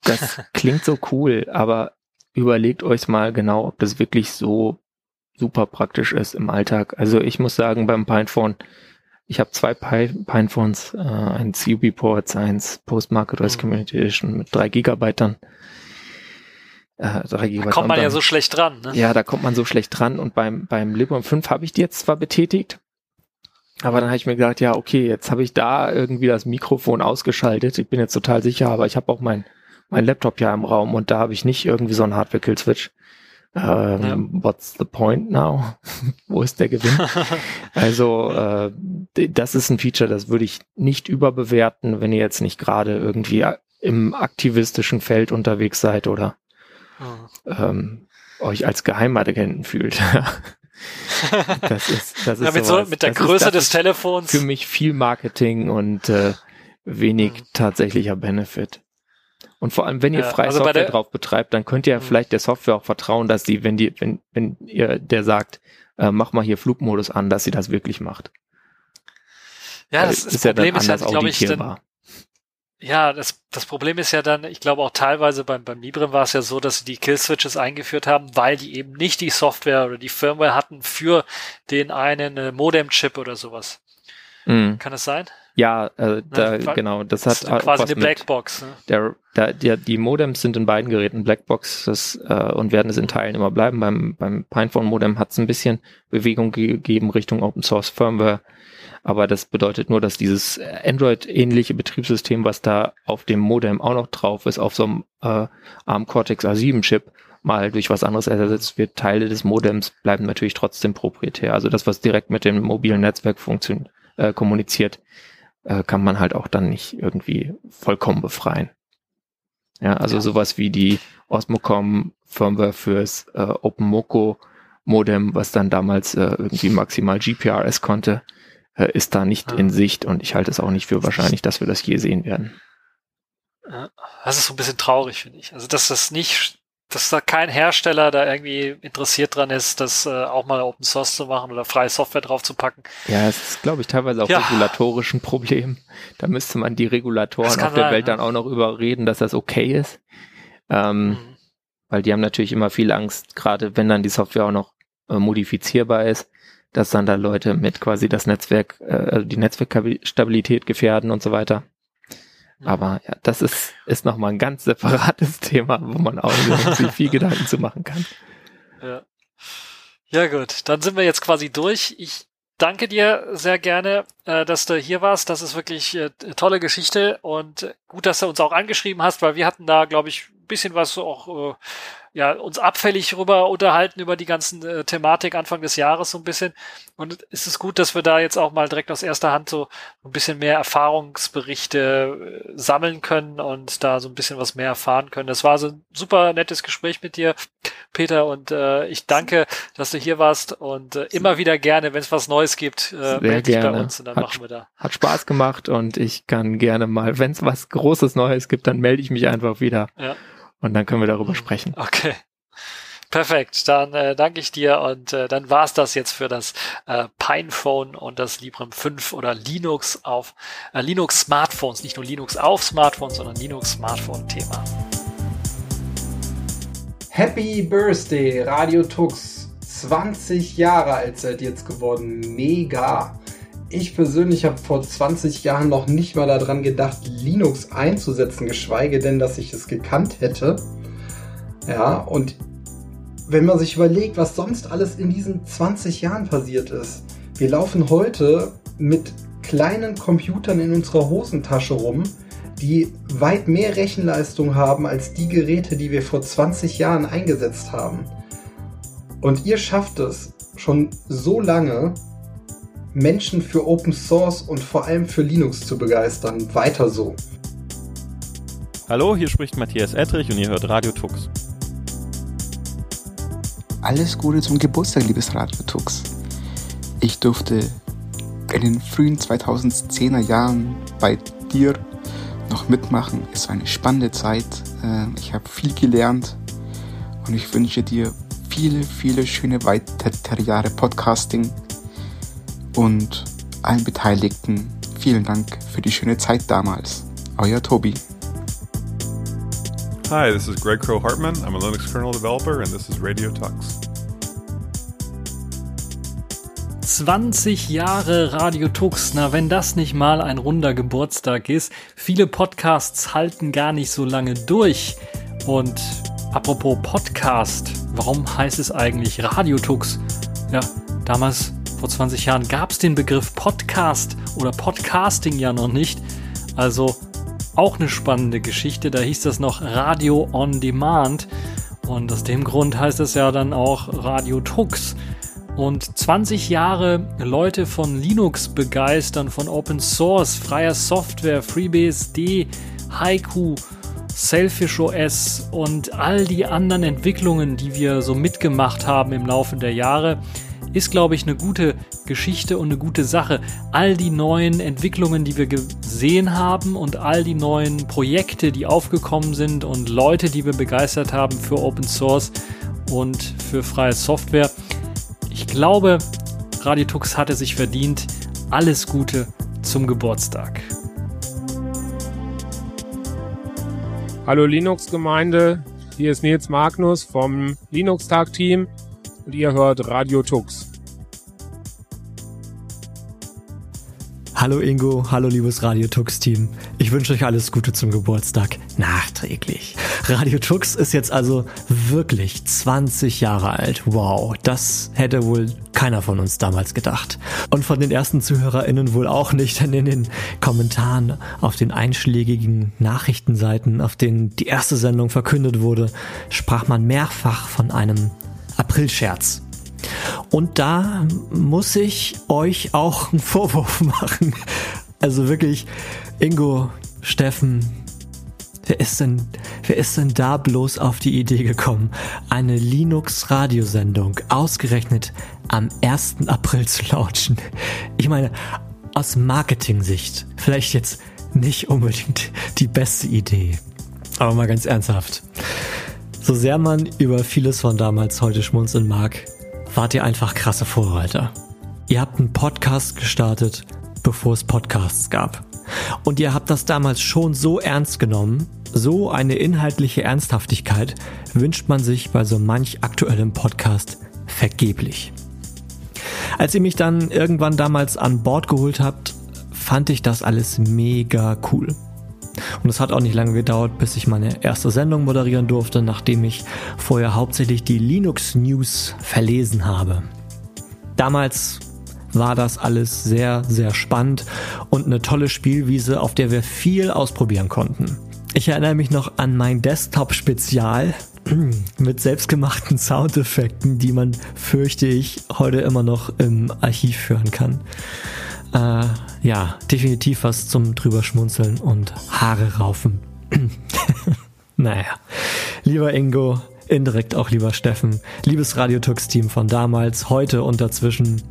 Das klingt so cool, aber überlegt euch mal genau, ob das wirklich so super praktisch ist im Alltag. Also ich muss sagen, beim Pinephone, ich habe zwei Pinephones, äh, ein CUB-Ports, eins Post-Market OS mhm. Community Edition mit drei Gigabyte dann. Äh, 3 Gigabyte da kommt man dann, ja so schlecht dran. Ne? Ja, da kommt man so schlecht dran und beim, beim Librem 5 habe ich die jetzt zwar betätigt, aber dann habe ich mir gedacht, ja, okay, jetzt habe ich da irgendwie das Mikrofon ausgeschaltet. Ich bin jetzt total sicher, aber ich habe auch mein mein Laptop ja im Raum und da habe ich nicht irgendwie so einen Hardware-Kill-Switch. Ähm, ja. What's the point now? Wo ist der Gewinn? also äh, das ist ein Feature, das würde ich nicht überbewerten, wenn ihr jetzt nicht gerade irgendwie im aktivistischen Feld unterwegs seid oder oh. ähm, euch als Geheimagenten fühlt. das ist, das ist ja, mit, so, mit der Größe ist, des Telefons. Für mich viel Marketing und äh, wenig mhm. tatsächlicher Benefit. Und vor allem, wenn ihr freie also Software drauf betreibt, dann könnt ihr ja mhm. vielleicht der Software auch vertrauen, dass die, wenn die, wenn, wenn ihr der sagt, äh, mach mal hier Flugmodus an, dass sie das wirklich macht. Ja, das, das Problem ja ist halt, glaube ich, dann, ja, das, das Problem ist ja dann, ich glaube auch teilweise beim, beim Librem war es ja so, dass sie die Kill-Switches eingeführt haben, weil die eben nicht die Software oder die Firmware hatten für den einen äh, Modem-Chip oder sowas. Mhm. Kann das sein? Ja, äh, da, ja, genau. Das, das hat quasi eine Blackbox. Ne? Der, der, der, die Modems sind in beiden Geräten Blackboxes äh, und werden es in Teilen immer bleiben. Beim, beim Pinephone Modem hat es ein bisschen Bewegung gegeben Richtung Open Source Firmware. Aber das bedeutet nur, dass dieses Android-ähnliche Betriebssystem, was da auf dem Modem auch noch drauf ist, auf so einem äh, ARM Cortex A7-Chip, mal durch was anderes ersetzt wird. Teile des Modems bleiben natürlich trotzdem proprietär. Also das, was direkt mit dem mobilen Netzwerk funktioniert, äh, kommuniziert, äh, kann man halt auch dann nicht irgendwie vollkommen befreien. Ja, also ja. sowas wie die Osmocom Firmware fürs äh, OpenMoko Modem, was dann damals äh, irgendwie maximal GPRS konnte, äh, ist da nicht ah. in Sicht und ich halte es auch nicht für wahrscheinlich, dass wir das je sehen werden. Das ist so ein bisschen traurig, finde ich. Also, dass das nicht dass da kein Hersteller da irgendwie interessiert dran ist, das äh, auch mal Open Source zu machen oder freie Software drauf zu packen. Ja, es ist, glaube ich, teilweise auch ja. regulatorisch ein Problem. Da müsste man die Regulatoren auf der sein, Welt ja. dann auch noch überreden, dass das okay ist. Ähm, mhm. Weil die haben natürlich immer viel Angst, gerade wenn dann die Software auch noch äh, modifizierbar ist, dass dann da Leute mit quasi das Netzwerk, äh, also die Netzwerkstabilität gefährden und so weiter. Aber ja, das ist, ist nochmal ein ganz separates Thema, wo man auch sich viel Gedanken zu machen kann. Ja. ja, gut. Dann sind wir jetzt quasi durch. Ich danke dir sehr gerne, äh, dass du hier warst. Das ist wirklich äh, tolle Geschichte und gut, dass du uns auch angeschrieben hast, weil wir hatten da, glaube ich, ein bisschen was auch äh, ja, uns abfällig rüber unterhalten über die ganzen äh, Thematik Anfang des Jahres so ein bisschen. Und es ist gut, dass wir da jetzt auch mal direkt aus erster Hand so ein bisschen mehr Erfahrungsberichte äh, sammeln können und da so ein bisschen was mehr erfahren können. Das war so ein super nettes Gespräch mit dir, Peter, und äh, ich danke, dass du hier warst und äh, immer wieder gerne, wenn es was Neues gibt, äh, melde dich bei uns und dann hat, machen wir da. Hat Spaß gemacht und ich kann gerne mal, wenn es was Großes Neues gibt, dann melde ich mich einfach wieder. Ja. Und dann können wir darüber sprechen. Okay. Perfekt, dann äh, danke ich dir und äh, dann war's das jetzt für das äh, Pinephone und das Librem 5 oder Linux auf äh, Linux Smartphones, nicht nur Linux auf Smartphones, sondern Linux Smartphone Thema. Happy Birthday, Radio Tux. 20 Jahre alt seid ihr jetzt geworden. Mega. Ich persönlich habe vor 20 Jahren noch nicht mal daran gedacht, Linux einzusetzen, geschweige denn, dass ich es gekannt hätte. Ja, und wenn man sich überlegt, was sonst alles in diesen 20 Jahren passiert ist. Wir laufen heute mit kleinen Computern in unserer Hosentasche rum, die weit mehr Rechenleistung haben als die Geräte, die wir vor 20 Jahren eingesetzt haben. Und ihr schafft es schon so lange, Menschen für Open Source und vor allem für Linux zu begeistern. Weiter so. Hallo, hier spricht Matthias Ettrich und ihr hört Radio Tux. alles Gute zum Geburtstag, liebes Radio Tux. Ich durfte in den frühen 2010er Jahren bei dir noch mitmachen. Es war eine spannende Zeit. Äh, ich habe viel gelernt und ich wünsche dir viele, viele schöne weitere Jahre Podcasting und allen Beteiligten vielen Dank für die schöne Zeit damals. Euer Tobi. Hi, this is Greg Crow Hartman. I'm a Linux kernel developer and this is Radio Tux. 20 Jahre Radio Tux, na wenn das nicht mal ein runder Geburtstag ist. Viele Podcasts halten gar nicht so lange durch. Und apropos Podcast, warum heißt es eigentlich Radio Tux? Ja, damals vor 20 Jahren gab es den Begriff Podcast oder Podcasting ja noch nicht. Also auch eine spannende Geschichte. Da hieß das noch Radio on Demand. Und aus dem Grund heißt es ja dann auch Radio Tux. Und 20 Jahre Leute von Linux begeistern, von Open Source, freier Software, FreeBSD, Haiku, Selfish OS und all die anderen Entwicklungen, die wir so mitgemacht haben im Laufe der Jahre, ist, glaube ich, eine gute Geschichte und eine gute Sache. All die neuen Entwicklungen, die wir gesehen haben und all die neuen Projekte, die aufgekommen sind und Leute, die wir begeistert haben für Open Source und für freie Software. Ich glaube, Radiotux hatte sich verdient. Alles Gute zum Geburtstag. Hallo Linux-Gemeinde, hier ist Nils Magnus vom Linux-Tag-Team und ihr hört Radio Tux. Hallo Ingo, hallo liebes Radio Tux Team. Ich wünsche euch alles Gute zum Geburtstag. Nachträglich. Radio Tux ist jetzt also wirklich 20 Jahre alt. Wow, das hätte wohl keiner von uns damals gedacht. Und von den ersten ZuhörerInnen wohl auch nicht, denn in den Kommentaren auf den einschlägigen Nachrichtenseiten, auf denen die erste Sendung verkündet wurde, sprach man mehrfach von einem Aprilscherz. Und da muss ich euch auch einen Vorwurf machen. Also wirklich, Ingo, Steffen, wer ist denn, wer ist denn da bloß auf die Idee gekommen, eine Linux-Radiosendung ausgerechnet am 1. April zu launchen? Ich meine, aus Marketing-Sicht vielleicht jetzt nicht unbedingt die beste Idee. Aber mal ganz ernsthaft. So sehr man über vieles von damals heute schmunzeln mag, wart ihr einfach krasse Vorreiter. Ihr habt einen Podcast gestartet, bevor es Podcasts gab. Und ihr habt das damals schon so ernst genommen, so eine inhaltliche Ernsthaftigkeit wünscht man sich bei so manch aktuellem Podcast vergeblich. Als ihr mich dann irgendwann damals an Bord geholt habt, fand ich das alles mega cool. Und es hat auch nicht lange gedauert, bis ich meine erste Sendung moderieren durfte, nachdem ich vorher hauptsächlich die Linux News verlesen habe. Damals war das alles sehr, sehr spannend und eine tolle Spielwiese, auf der wir viel ausprobieren konnten. Ich erinnere mich noch an mein Desktop-Spezial mit selbstgemachten Soundeffekten, die man, fürchte ich, heute immer noch im Archiv hören kann. Äh, ja, definitiv was zum drüber schmunzeln und Haare raufen. naja, lieber Ingo, indirekt auch lieber Steffen, liebes Radiotux-Team von damals, heute und dazwischen,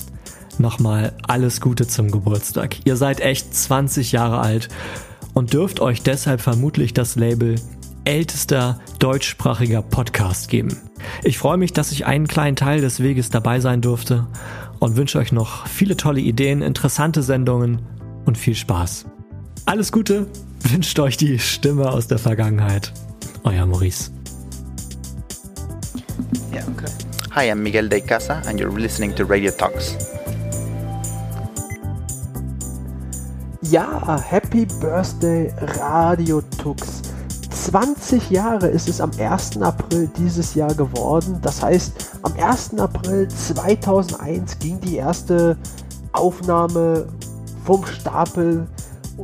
nochmal alles Gute zum Geburtstag. Ihr seid echt 20 Jahre alt und dürft euch deshalb vermutlich das Label ältester deutschsprachiger Podcast geben. Ich freue mich, dass ich einen kleinen Teil des Weges dabei sein durfte und wünsche euch noch viele tolle Ideen, interessante Sendungen und viel Spaß. Alles Gute wünscht euch die Stimme aus der Vergangenheit. Euer Maurice. Yeah, okay. Hi, I'm Miguel de Casa and you're listening to Radio Talks. Ja, Happy Birthday Radio Tux. 20 Jahre ist es am 1. April dieses Jahr geworden. Das heißt, am 1. April 2001 ging die erste Aufnahme vom Stapel.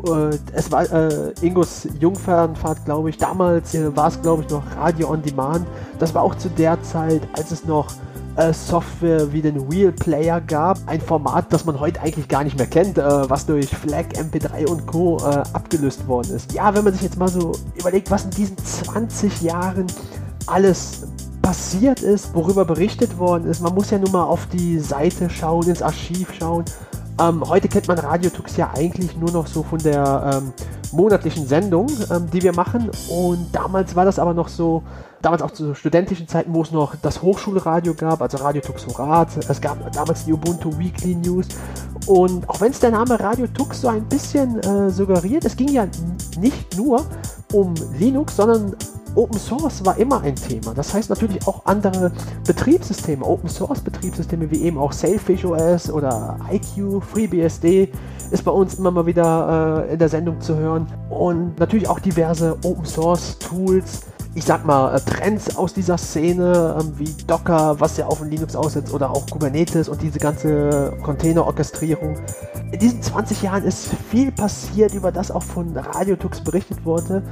Äh, es war äh, Ingos Jungfernfahrt, glaube ich. Damals äh, war es, glaube ich, noch Radio on Demand. Das war auch zu der Zeit, als es noch Software wie den Wheel Player gab. Ein Format, das man heute eigentlich gar nicht mehr kennt, äh, was durch Flag, MP3 und Co. Äh, abgelöst worden ist. Ja, wenn man sich jetzt mal so überlegt, was in diesen 20 Jahren alles passiert ist, worüber berichtet worden ist. Man muss ja nur mal auf die Seite schauen, ins Archiv schauen. Ähm, heute kennt man Radiotux ja eigentlich nur noch so von der ähm, monatlichen Sendung, ähm, die wir machen. Und damals war das aber noch so, damals auch zu studentischen Zeiten, wo es noch das Hochschulradio gab, also Radio Tux Horat. Es gab damals die Ubuntu Weekly News. Und auch wenn es der Name Radio Tux so ein bisschen äh, suggeriert, es ging ja nicht nur um Linux, sondern Open Source war immer ein Thema. Das heißt natürlich auch andere Betriebssysteme, Open Source Betriebssysteme wie eben auch Sailfish OS oder IQ, FreeBSD ist bei uns immer mal wieder äh, in der Sendung zu hören. Und natürlich auch diverse Open Source Tools, ich sag mal, äh, Trends aus dieser Szene, ähm, wie Docker, was ja auf Linux aussetzt, oder auch Kubernetes und diese ganze Container-Orchestrierung. In diesen 20 Jahren ist viel passiert, über das auch von Radiotux berichtet wurde.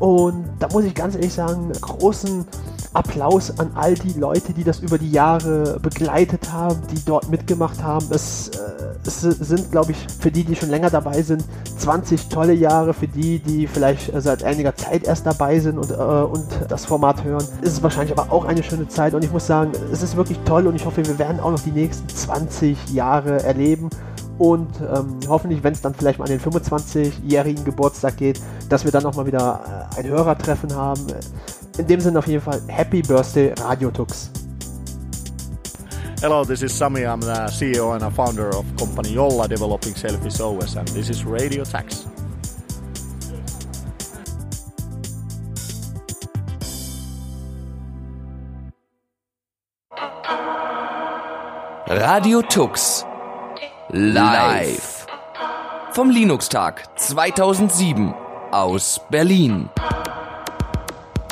Und da muss ich ganz ehrlich sagen, großen Applaus an all die Leute, die das über die Jahre begleitet haben, die dort mitgemacht haben. Es, äh, es sind, glaube ich, für die, die schon länger dabei sind, 20 tolle Jahre. Für die, die vielleicht seit einiger Zeit erst dabei sind und, äh, und das Format hören, ist es wahrscheinlich aber auch eine schöne Zeit. Und ich muss sagen, es ist wirklich toll und ich hoffe, wir werden auch noch die nächsten 20 Jahre erleben und ähm, hoffentlich, wenn es dann vielleicht mal an den 25-jährigen Geburtstag geht, dass wir dann auch mal wieder äh, ein Hörertreffen haben. In dem Sinne auf jeden Fall Happy Birthday Radio Tux. Hello, this is Sami. I'm the CEO and a founder of company Yolla developing Selfish OS and this is Radio Tax. Radio Tux Live. Vom Linux-Tag 2007 aus Berlin.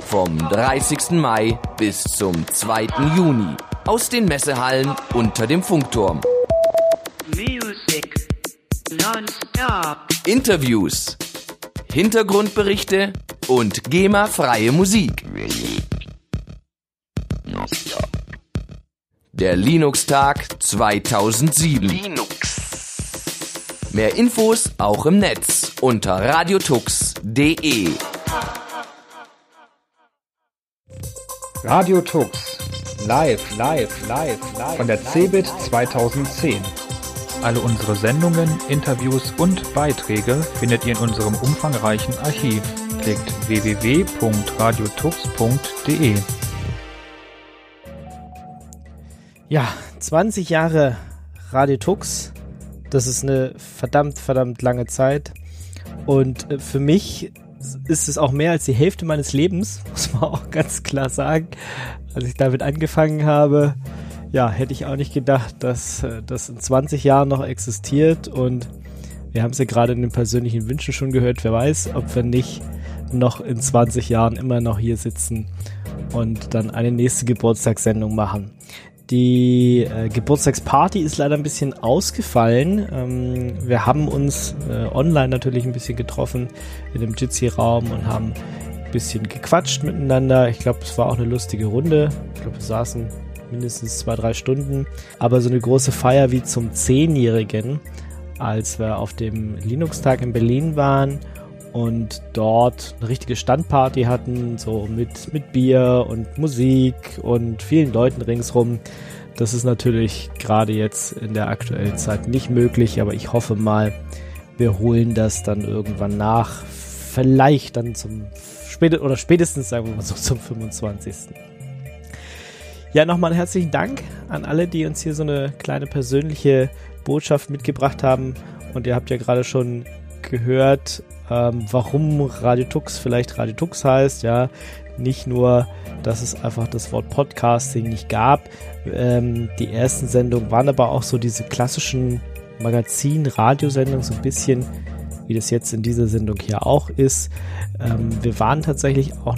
Vom 30. Mai bis zum 2. Juni aus den Messehallen unter dem Funkturm. Music non-stop. Interviews, Hintergrundberichte und GEMA-freie Musik. Der Linux-Tag 2007. Linux. Mehr Infos auch im Netz unter radiotux.de. Radio Tux. Live, live, live, live. Von der CeBIT 2010. Alle unsere Sendungen, Interviews und Beiträge findet ihr in unserem umfangreichen Archiv. Klickt www.radiotux.de. Ja, 20 Jahre Radio Tux. Das ist eine verdammt, verdammt lange Zeit. Und äh, für mich ist es auch mehr als die Hälfte meines Lebens, muss man auch ganz klar sagen. Als ich damit angefangen habe, ja, hätte ich auch nicht gedacht, dass äh, das in 20 Jahren noch existiert. Und wir haben es ja gerade in den persönlichen Wünschen schon gehört. Wer weiß, ob wir nicht noch in 20 Jahren immer noch hier sitzen und dann eine nächste Geburtstagssendung machen. Die äh, Geburtstagsparty ist leider ein bisschen ausgefallen. Ähm, wir haben uns äh, online natürlich ein bisschen getroffen in dem Jitsi-Raum und haben ein bisschen gequatscht miteinander. Ich glaube, es war auch eine lustige Runde. Ich glaube, wir saßen mindestens zwei, drei Stunden. Aber so eine große Feier wie zum Zehnjährigen, als wir auf dem Linux-Tag in Berlin waren und dort eine richtige Standparty hatten, so mit, mit Bier und Musik und vielen Leuten ringsrum. Das ist natürlich gerade jetzt in der aktuellen Zeit nicht möglich, aber ich hoffe mal, wir holen das dann irgendwann nach. Vielleicht dann zum spät oder spätestens, sagen wir mal so, zum 25. Ja, nochmal einen herzlichen Dank an alle, die uns hier so eine kleine persönliche Botschaft mitgebracht haben. Und ihr habt ja gerade schon gehört, ähm, warum Radio Tux vielleicht Radio Tux heißt. Ja, nicht nur, dass es einfach das Wort Podcasting nicht gab. Ähm, die ersten Sendungen waren aber auch so diese klassischen Magazin-Radiosendungen, so ein bisschen wie das jetzt in dieser Sendung hier auch ist. Ähm, wir waren tatsächlich auch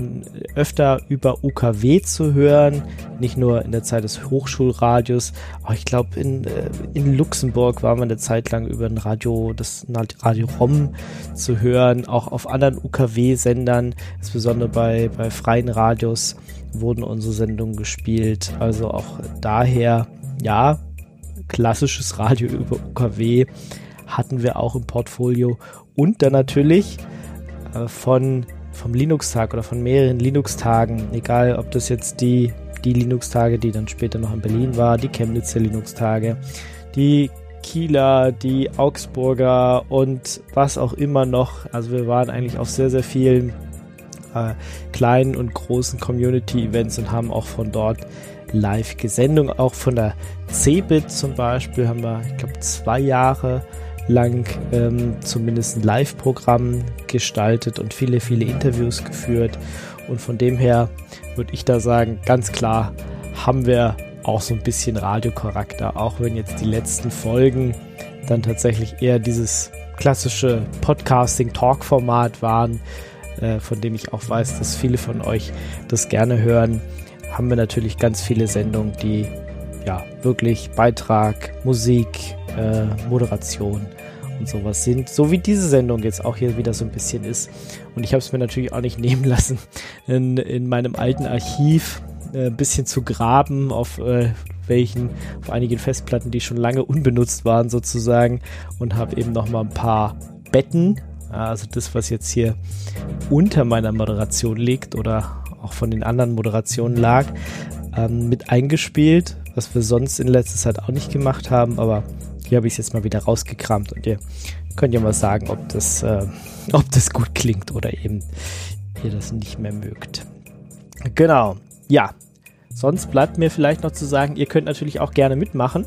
öfter über UKW zu hören, nicht nur in der Zeit des Hochschulradios, aber ich glaube in, äh, in Luxemburg waren wir eine Zeit lang über ein Radio, das Radio ROM zu hören, auch auf anderen UKW-Sendern, insbesondere bei, bei freien Radios wurden unsere Sendungen gespielt. Also auch daher, ja, klassisches Radio über UKW hatten wir auch im Portfolio und dann natürlich äh, von vom Linux-Tag oder von mehreren Linux-Tagen, egal ob das jetzt die die Linux-Tage, die dann später noch in Berlin war, die Chemnitzer Linux-Tage, die Kieler, die Augsburger und was auch immer noch. Also wir waren eigentlich auf sehr, sehr vielen äh, kleinen und großen Community-Events und haben auch von dort Live-Gesendung. Auch von der CeBIT zum Beispiel haben wir, ich glaube, zwei Jahre lang ähm, zumindest ein Live-Programm gestaltet und viele, viele Interviews geführt. Und von dem her würde ich da sagen, ganz klar haben wir auch so ein bisschen Radiocharakter, auch wenn jetzt die letzten Folgen dann tatsächlich eher dieses klassische Podcasting-Talk-Format waren, äh, von dem ich auch weiß, dass viele von euch das gerne hören, haben wir natürlich ganz viele Sendungen, die ja wirklich Beitrag, Musik, äh, Moderation und sowas sind. So wie diese Sendung jetzt auch hier wieder so ein bisschen ist. Und ich habe es mir natürlich auch nicht nehmen lassen, in, in meinem alten Archiv äh, ein bisschen zu graben, auf äh, welchen, auf einigen Festplatten, die schon lange unbenutzt waren sozusagen und habe eben noch mal ein paar Betten, also das, was jetzt hier unter meiner Moderation liegt oder auch von den anderen Moderationen lag, ähm, mit eingespielt, was wir sonst in letzter Zeit auch nicht gemacht haben, aber hier habe ich es jetzt mal wieder rausgekramt und ihr könnt ja mal sagen, ob das, äh, ob das gut klingt oder eben ihr das nicht mehr mögt. Genau. Ja, sonst bleibt mir vielleicht noch zu sagen, ihr könnt natürlich auch gerne mitmachen.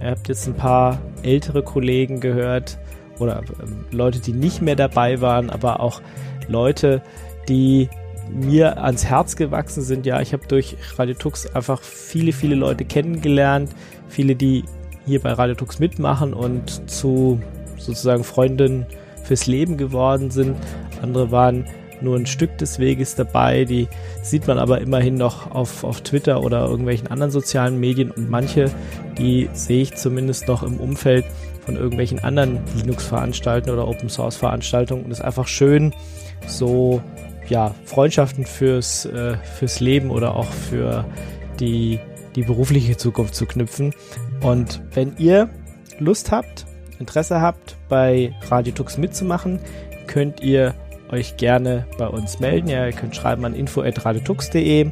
Ihr habt jetzt ein paar ältere Kollegen gehört oder ähm, Leute, die nicht mehr dabei waren, aber auch Leute, die mir ans Herz gewachsen sind. Ja, ich habe durch Radio Tux einfach viele, viele Leute kennengelernt, viele, die hier bei Radio Tux mitmachen und zu sozusagen Freundinnen fürs Leben geworden sind. Andere waren nur ein Stück des Weges dabei. Die sieht man aber immerhin noch auf, auf Twitter oder irgendwelchen anderen sozialen Medien und manche, die sehe ich zumindest noch im Umfeld von irgendwelchen anderen Linux-Veranstaltungen oder Open-Source-Veranstaltungen und es ist einfach schön, so ja, Freundschaften fürs, äh, fürs Leben oder auch für die, die berufliche Zukunft zu knüpfen. Und wenn ihr Lust habt, Interesse habt, bei Radio Tux mitzumachen, könnt ihr euch gerne bei uns melden. Ja, ihr könnt schreiben an info.radiotux.de.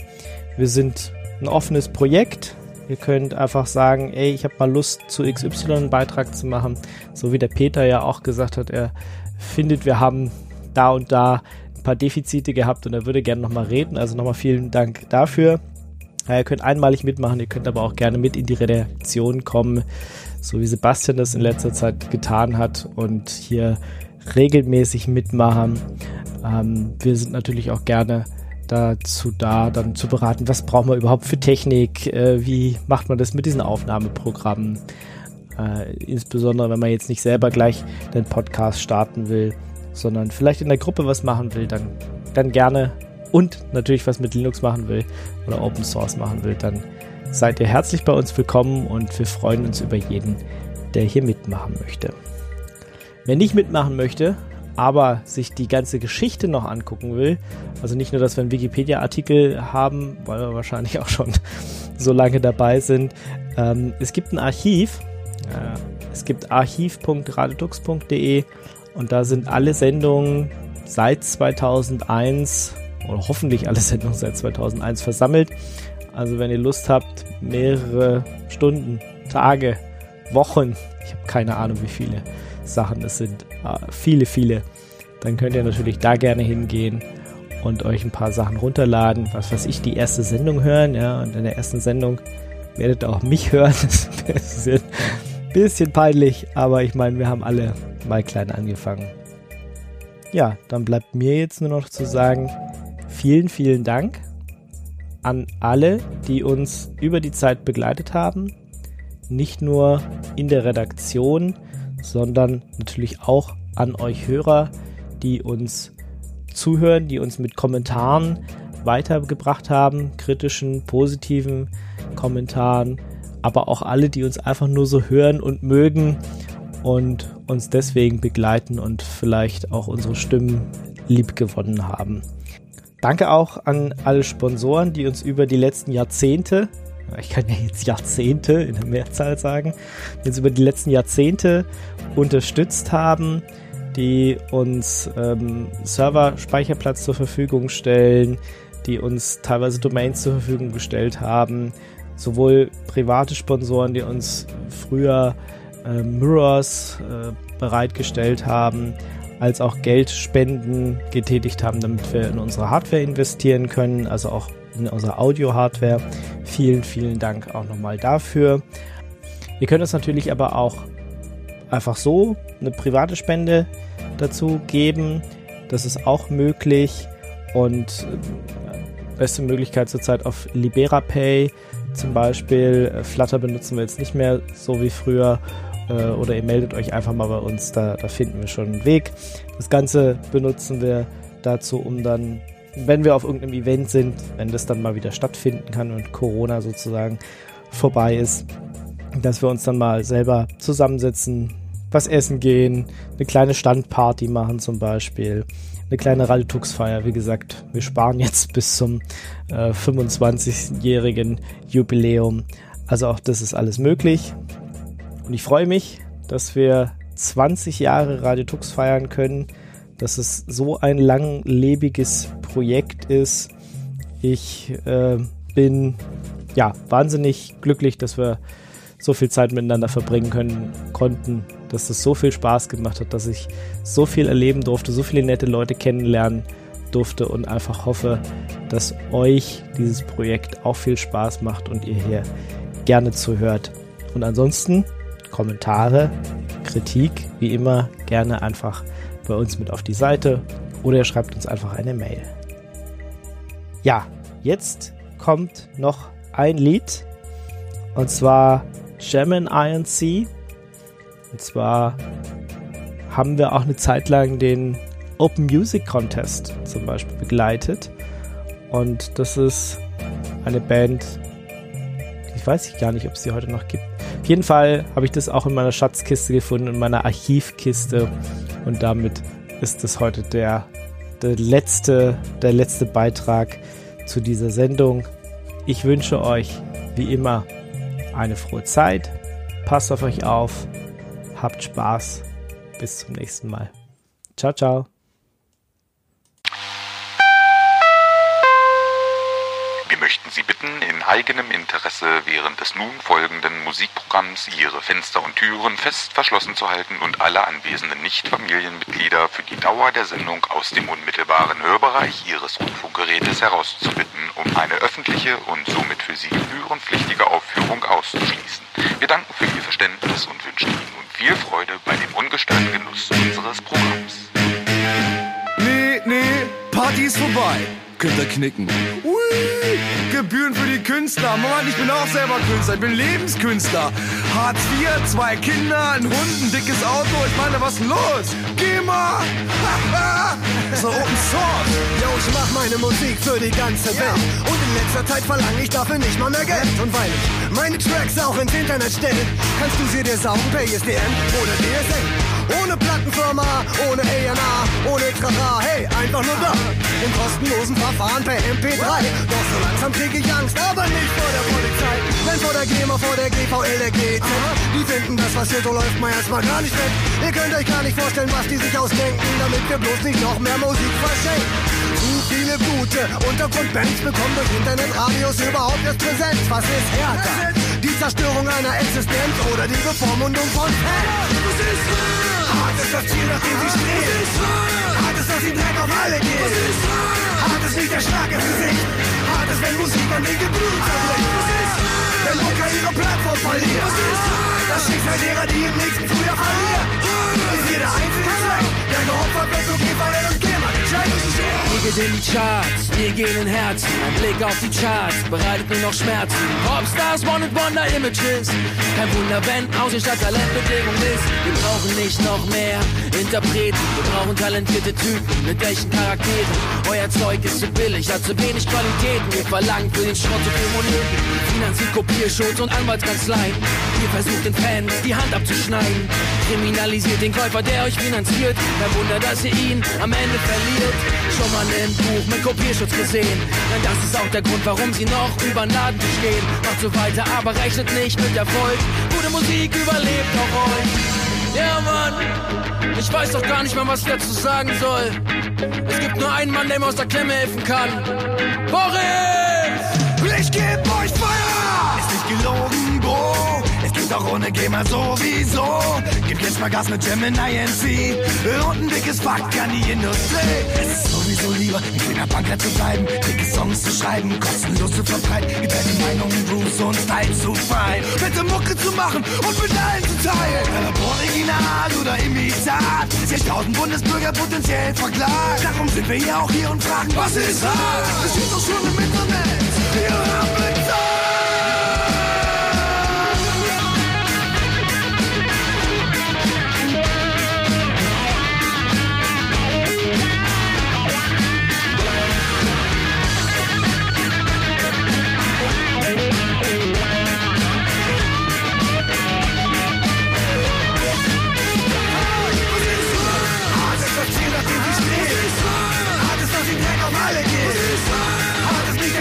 Wir sind ein offenes Projekt. Ihr könnt einfach sagen, ey, ich habe mal Lust, zu XY einen Beitrag zu machen. So wie der Peter ja auch gesagt hat, er findet, wir haben da und da ein paar Defizite gehabt und er würde gerne nochmal reden. Also nochmal vielen Dank dafür. Ja, ihr könnt einmalig mitmachen, ihr könnt aber auch gerne mit in die Redaktion kommen, so wie Sebastian das in letzter Zeit getan hat und hier regelmäßig mitmachen. Ähm, wir sind natürlich auch gerne dazu da, dann zu beraten, was brauchen wir überhaupt für Technik, äh, wie macht man das mit diesen Aufnahmeprogrammen, äh, insbesondere wenn man jetzt nicht selber gleich den Podcast starten will, sondern vielleicht in der Gruppe was machen will, dann, dann gerne und natürlich was mit Linux machen will oder Open Source machen will, dann seid ihr herzlich bei uns willkommen und wir freuen uns über jeden, der hier mitmachen möchte. Wer nicht mitmachen möchte, aber sich die ganze Geschichte noch angucken will, also nicht nur, dass wir einen Wikipedia-Artikel haben, weil wir wahrscheinlich auch schon so lange dabei sind. Ähm, es gibt ein Archiv. Äh, es gibt archiv.radetux.de und da sind alle Sendungen seit 2001 oder hoffentlich alle Sendungen seit 2001 versammelt. Also wenn ihr Lust habt, mehrere Stunden, Tage, Wochen, ich habe keine Ahnung wie viele, Sachen es sind. Äh, viele, viele. Dann könnt ihr natürlich da gerne hingehen und euch ein paar Sachen runterladen. Was weiß ich, die erste Sendung hören, ja. Und in der ersten Sendung werdet ihr auch mich hören. Das ist ein bisschen, bisschen peinlich, aber ich meine, wir haben alle mal klein angefangen. Ja, dann bleibt mir jetzt nur noch zu sagen, vielen, vielen Dank an alle, die uns über die Zeit begleitet haben. Nicht nur in der Redaktion, sondern natürlich auch an euch Hörer, die uns zuhören, die uns mit Kommentaren weitergebracht haben, kritischen, positiven Kommentaren, aber auch alle, die uns einfach nur so hören und mögen und uns deswegen begleiten und vielleicht auch unsere Stimmen lieb gewonnen haben. Danke auch an alle Sponsoren, die uns über die letzten Jahrzehnte ich kann ja jetzt Jahrzehnte in der Mehrzahl sagen, die uns über die letzten Jahrzehnte unterstützt haben, die uns ähm, Server-Speicherplatz zur Verfügung stellen, die uns teilweise Domains zur Verfügung gestellt haben, sowohl private Sponsoren, die uns früher äh, Mirrors äh, bereitgestellt haben, als auch Geldspenden getätigt haben, damit wir in unsere Hardware investieren können, also auch in unsere Audio-Hardware. Vielen, vielen Dank auch nochmal dafür. Ihr könnt uns natürlich aber auch einfach so eine private Spende dazu geben. Das ist auch möglich und äh, beste Möglichkeit zurzeit auf LiberaPay zum Beispiel. Flutter benutzen wir jetzt nicht mehr so wie früher äh, oder ihr meldet euch einfach mal bei uns, da, da finden wir schon einen Weg. Das Ganze benutzen wir dazu, um dann, wenn wir auf irgendeinem Event sind, wenn das dann mal wieder stattfinden kann und Corona sozusagen vorbei ist, dass wir uns dann mal selber zusammensetzen, was essen gehen, eine kleine Standparty machen zum Beispiel, eine kleine Ralltux-Feier. Wie gesagt, wir sparen jetzt bis zum äh, 25-jährigen Jubiläum. Also auch das ist alles möglich. Und ich freue mich, dass wir 20 Jahre Radio Tux feiern können, dass es so ein langlebiges Projekt ist. Ich äh, bin ja wahnsinnig glücklich, dass wir so viel Zeit miteinander verbringen können konnten, dass es so viel Spaß gemacht hat, dass ich so viel erleben durfte, so viele nette Leute kennenlernen durfte und einfach hoffe, dass euch dieses Projekt auch viel Spaß macht und ihr hier gerne zuhört. Und ansonsten Kommentare, Kritik, wie immer, gerne einfach bei uns mit auf die Seite oder ihr schreibt uns einfach eine Mail. Ja, jetzt kommt noch ein Lied und zwar German INC. Und zwar haben wir auch eine Zeit lang den Open Music Contest zum Beispiel begleitet. Und das ist eine Band, weiß ich gar nicht, ob es sie heute noch gibt. Auf jeden Fall habe ich das auch in meiner Schatzkiste gefunden, in meiner Archivkiste. Und damit ist es heute der, der, letzte, der letzte Beitrag zu dieser Sendung. Ich wünsche euch, wie immer, eine frohe Zeit. Passt auf euch auf. Habt Spaß. Bis zum nächsten Mal. Ciao, ciao. Möchten Sie bitten, in eigenem Interesse während des nun folgenden Musikprogramms Ihre Fenster und Türen fest verschlossen zu halten und alle anwesenden Nicht-Familienmitglieder für die Dauer der Sendung aus dem unmittelbaren Hörbereich Ihres Rundfunkgerätes herauszubitten, um eine öffentliche und somit für Sie gebührenpflichtige Aufführung auszuschließen. Wir danken für Ihr Verständnis und wünschen Ihnen nun viel Freude bei dem ungestörten Genuss unseres Programms. Nee, nee, Party ist vorbei. Könnt ihr knicken. Ui, Gebühren für die Künstler. Mann, ich bin auch selber Künstler. Ich bin Lebenskünstler. Hartz IV, zwei Kinder, ein Hund, ein dickes Auto. Ich meine, was ist los? Geh mal! so Open Source. Yo, ich mach meine Musik für die ganze Welt. Und in letzter Zeit verlange ich dafür nicht mal mehr Geld. Und weil ich meine Tracks auch ins Internet stelle, kannst du sie dir saugen per ISDN oder DSL. Ohne Plattenfirma, ohne A&R, ohne Trara, hey, einfach nur da. Im kostenlosen Verfahren per MP3. Doch so langsam krieg ich Angst, aber nicht vor der Polizei. Denn vor der GEMA, vor der GVL, der GZ. Die finden das, was hier so läuft, mal erstmal gar nicht weg. Ihr könnt euch gar nicht vorstellen, was die sich ausdenken, damit wir bloß nicht noch mehr Musik verschenken. Zu viele gute Untergrundbands bekommen durch Internetradios überhaupt erst Präsenz. Was ist härter? Die Zerstörung einer Existenz oder die Bevormundung von Fans? Hart ist das Ziel, nach dem sie streben. Hart ist, dass sie Dreck auf alle gehen. Ist der starke Physik. Hart ist, wenn Musik an den Gebrühen zerbricht. Wenn Mucker ihre Plattform verliert. Das Schicksal derer, die im nächsten Frühjahr verlieren. Ist jeder einzelne Zweck, der geopfert wird, so GVL und GEMA. Wir gehen in die Charts, wir gehen in Herzen. Ein Blick auf die Charts bereitet nur noch Schmerzen. Popstars, Wanted Wonder Images. Kein Wunder, wenn Aussehen statt Talentbedingung ist. Wir brauchen nicht noch mehr Interpreten. Wir brauchen talentierte Typen mit echten Charakteren. Euer Zeug ist zu billig, hat zu wenig Qualitäten. Wir verlangen für den Schrott zu viel Moneten. Finanziert Kopierschutz und Anwaltskanzleien. Ihr versucht den Fans die Hand abzuschneiden. Kriminalisiert den Käufer, der euch finanziert. Kein Wunder, dass ihr ihn am Ende verliert. Schon mal ein Buch mit Kopierschutz gesehen. Denn das ist auch der Grund, warum sie noch über den Laden stehen. Macht so weiter, aber rechnet nicht mit Erfolg. Gute Musik überlebt auch euch. Ja, Mann, ich weiß doch gar nicht mal, was ich dazu sagen soll. Es gibt nur einen Mann, der mir aus der Klemme helfen kann. Boris! Ich geb euch Feuer! Ist nicht gelogen, Geht doch ohne Gamer sowieso. Gib jetzt mal Gas mit Gemini NC. Und ein dickes Fuck an die Industrie. Es ist sowieso lieber, in der Banker zu bleiben. Dicke Songs zu schreiben, kostenlos zu verbreiten. Geteilte Meinungen, Grooves und Style zu feiern. Bitte Mucke zu machen und mit allen zu teilen. Ob Original oder Imitat. 60.000 Bundesbürger potenziell verklagt. Darum sind wir ja auch hier und fragen, was ist hart? Es steht doch schon im Internet. Wir haben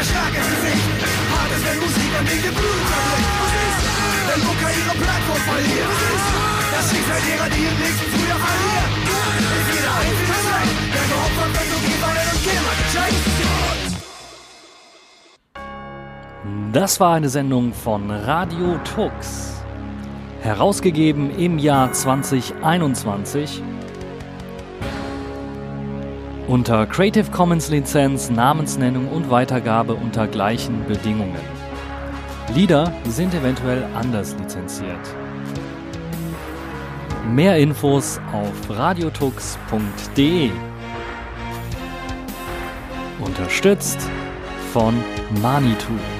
Ist ins Gesicht. Hart ist, wenn Musik am linke Blut zerbricht. Wenn Booker ihre Plattform verliert. Das Schicksal derer, die im nächsten Frühjahr verlieren. Ist jeder einzelne Schlecht, der geopfert wird, so geht weil er uns Gamer geschenkt. Das war eine Sendung von Radio Tux. Herausgegeben im Jahr 2021 unter Creative Commons Lizenz, Namensnennung und Weitergabe unter gleichen Bedingungen. Lieder sind eventuell anders lizenziert. Mehr Infos auf radiotux.de. Unterstützt von Manitou.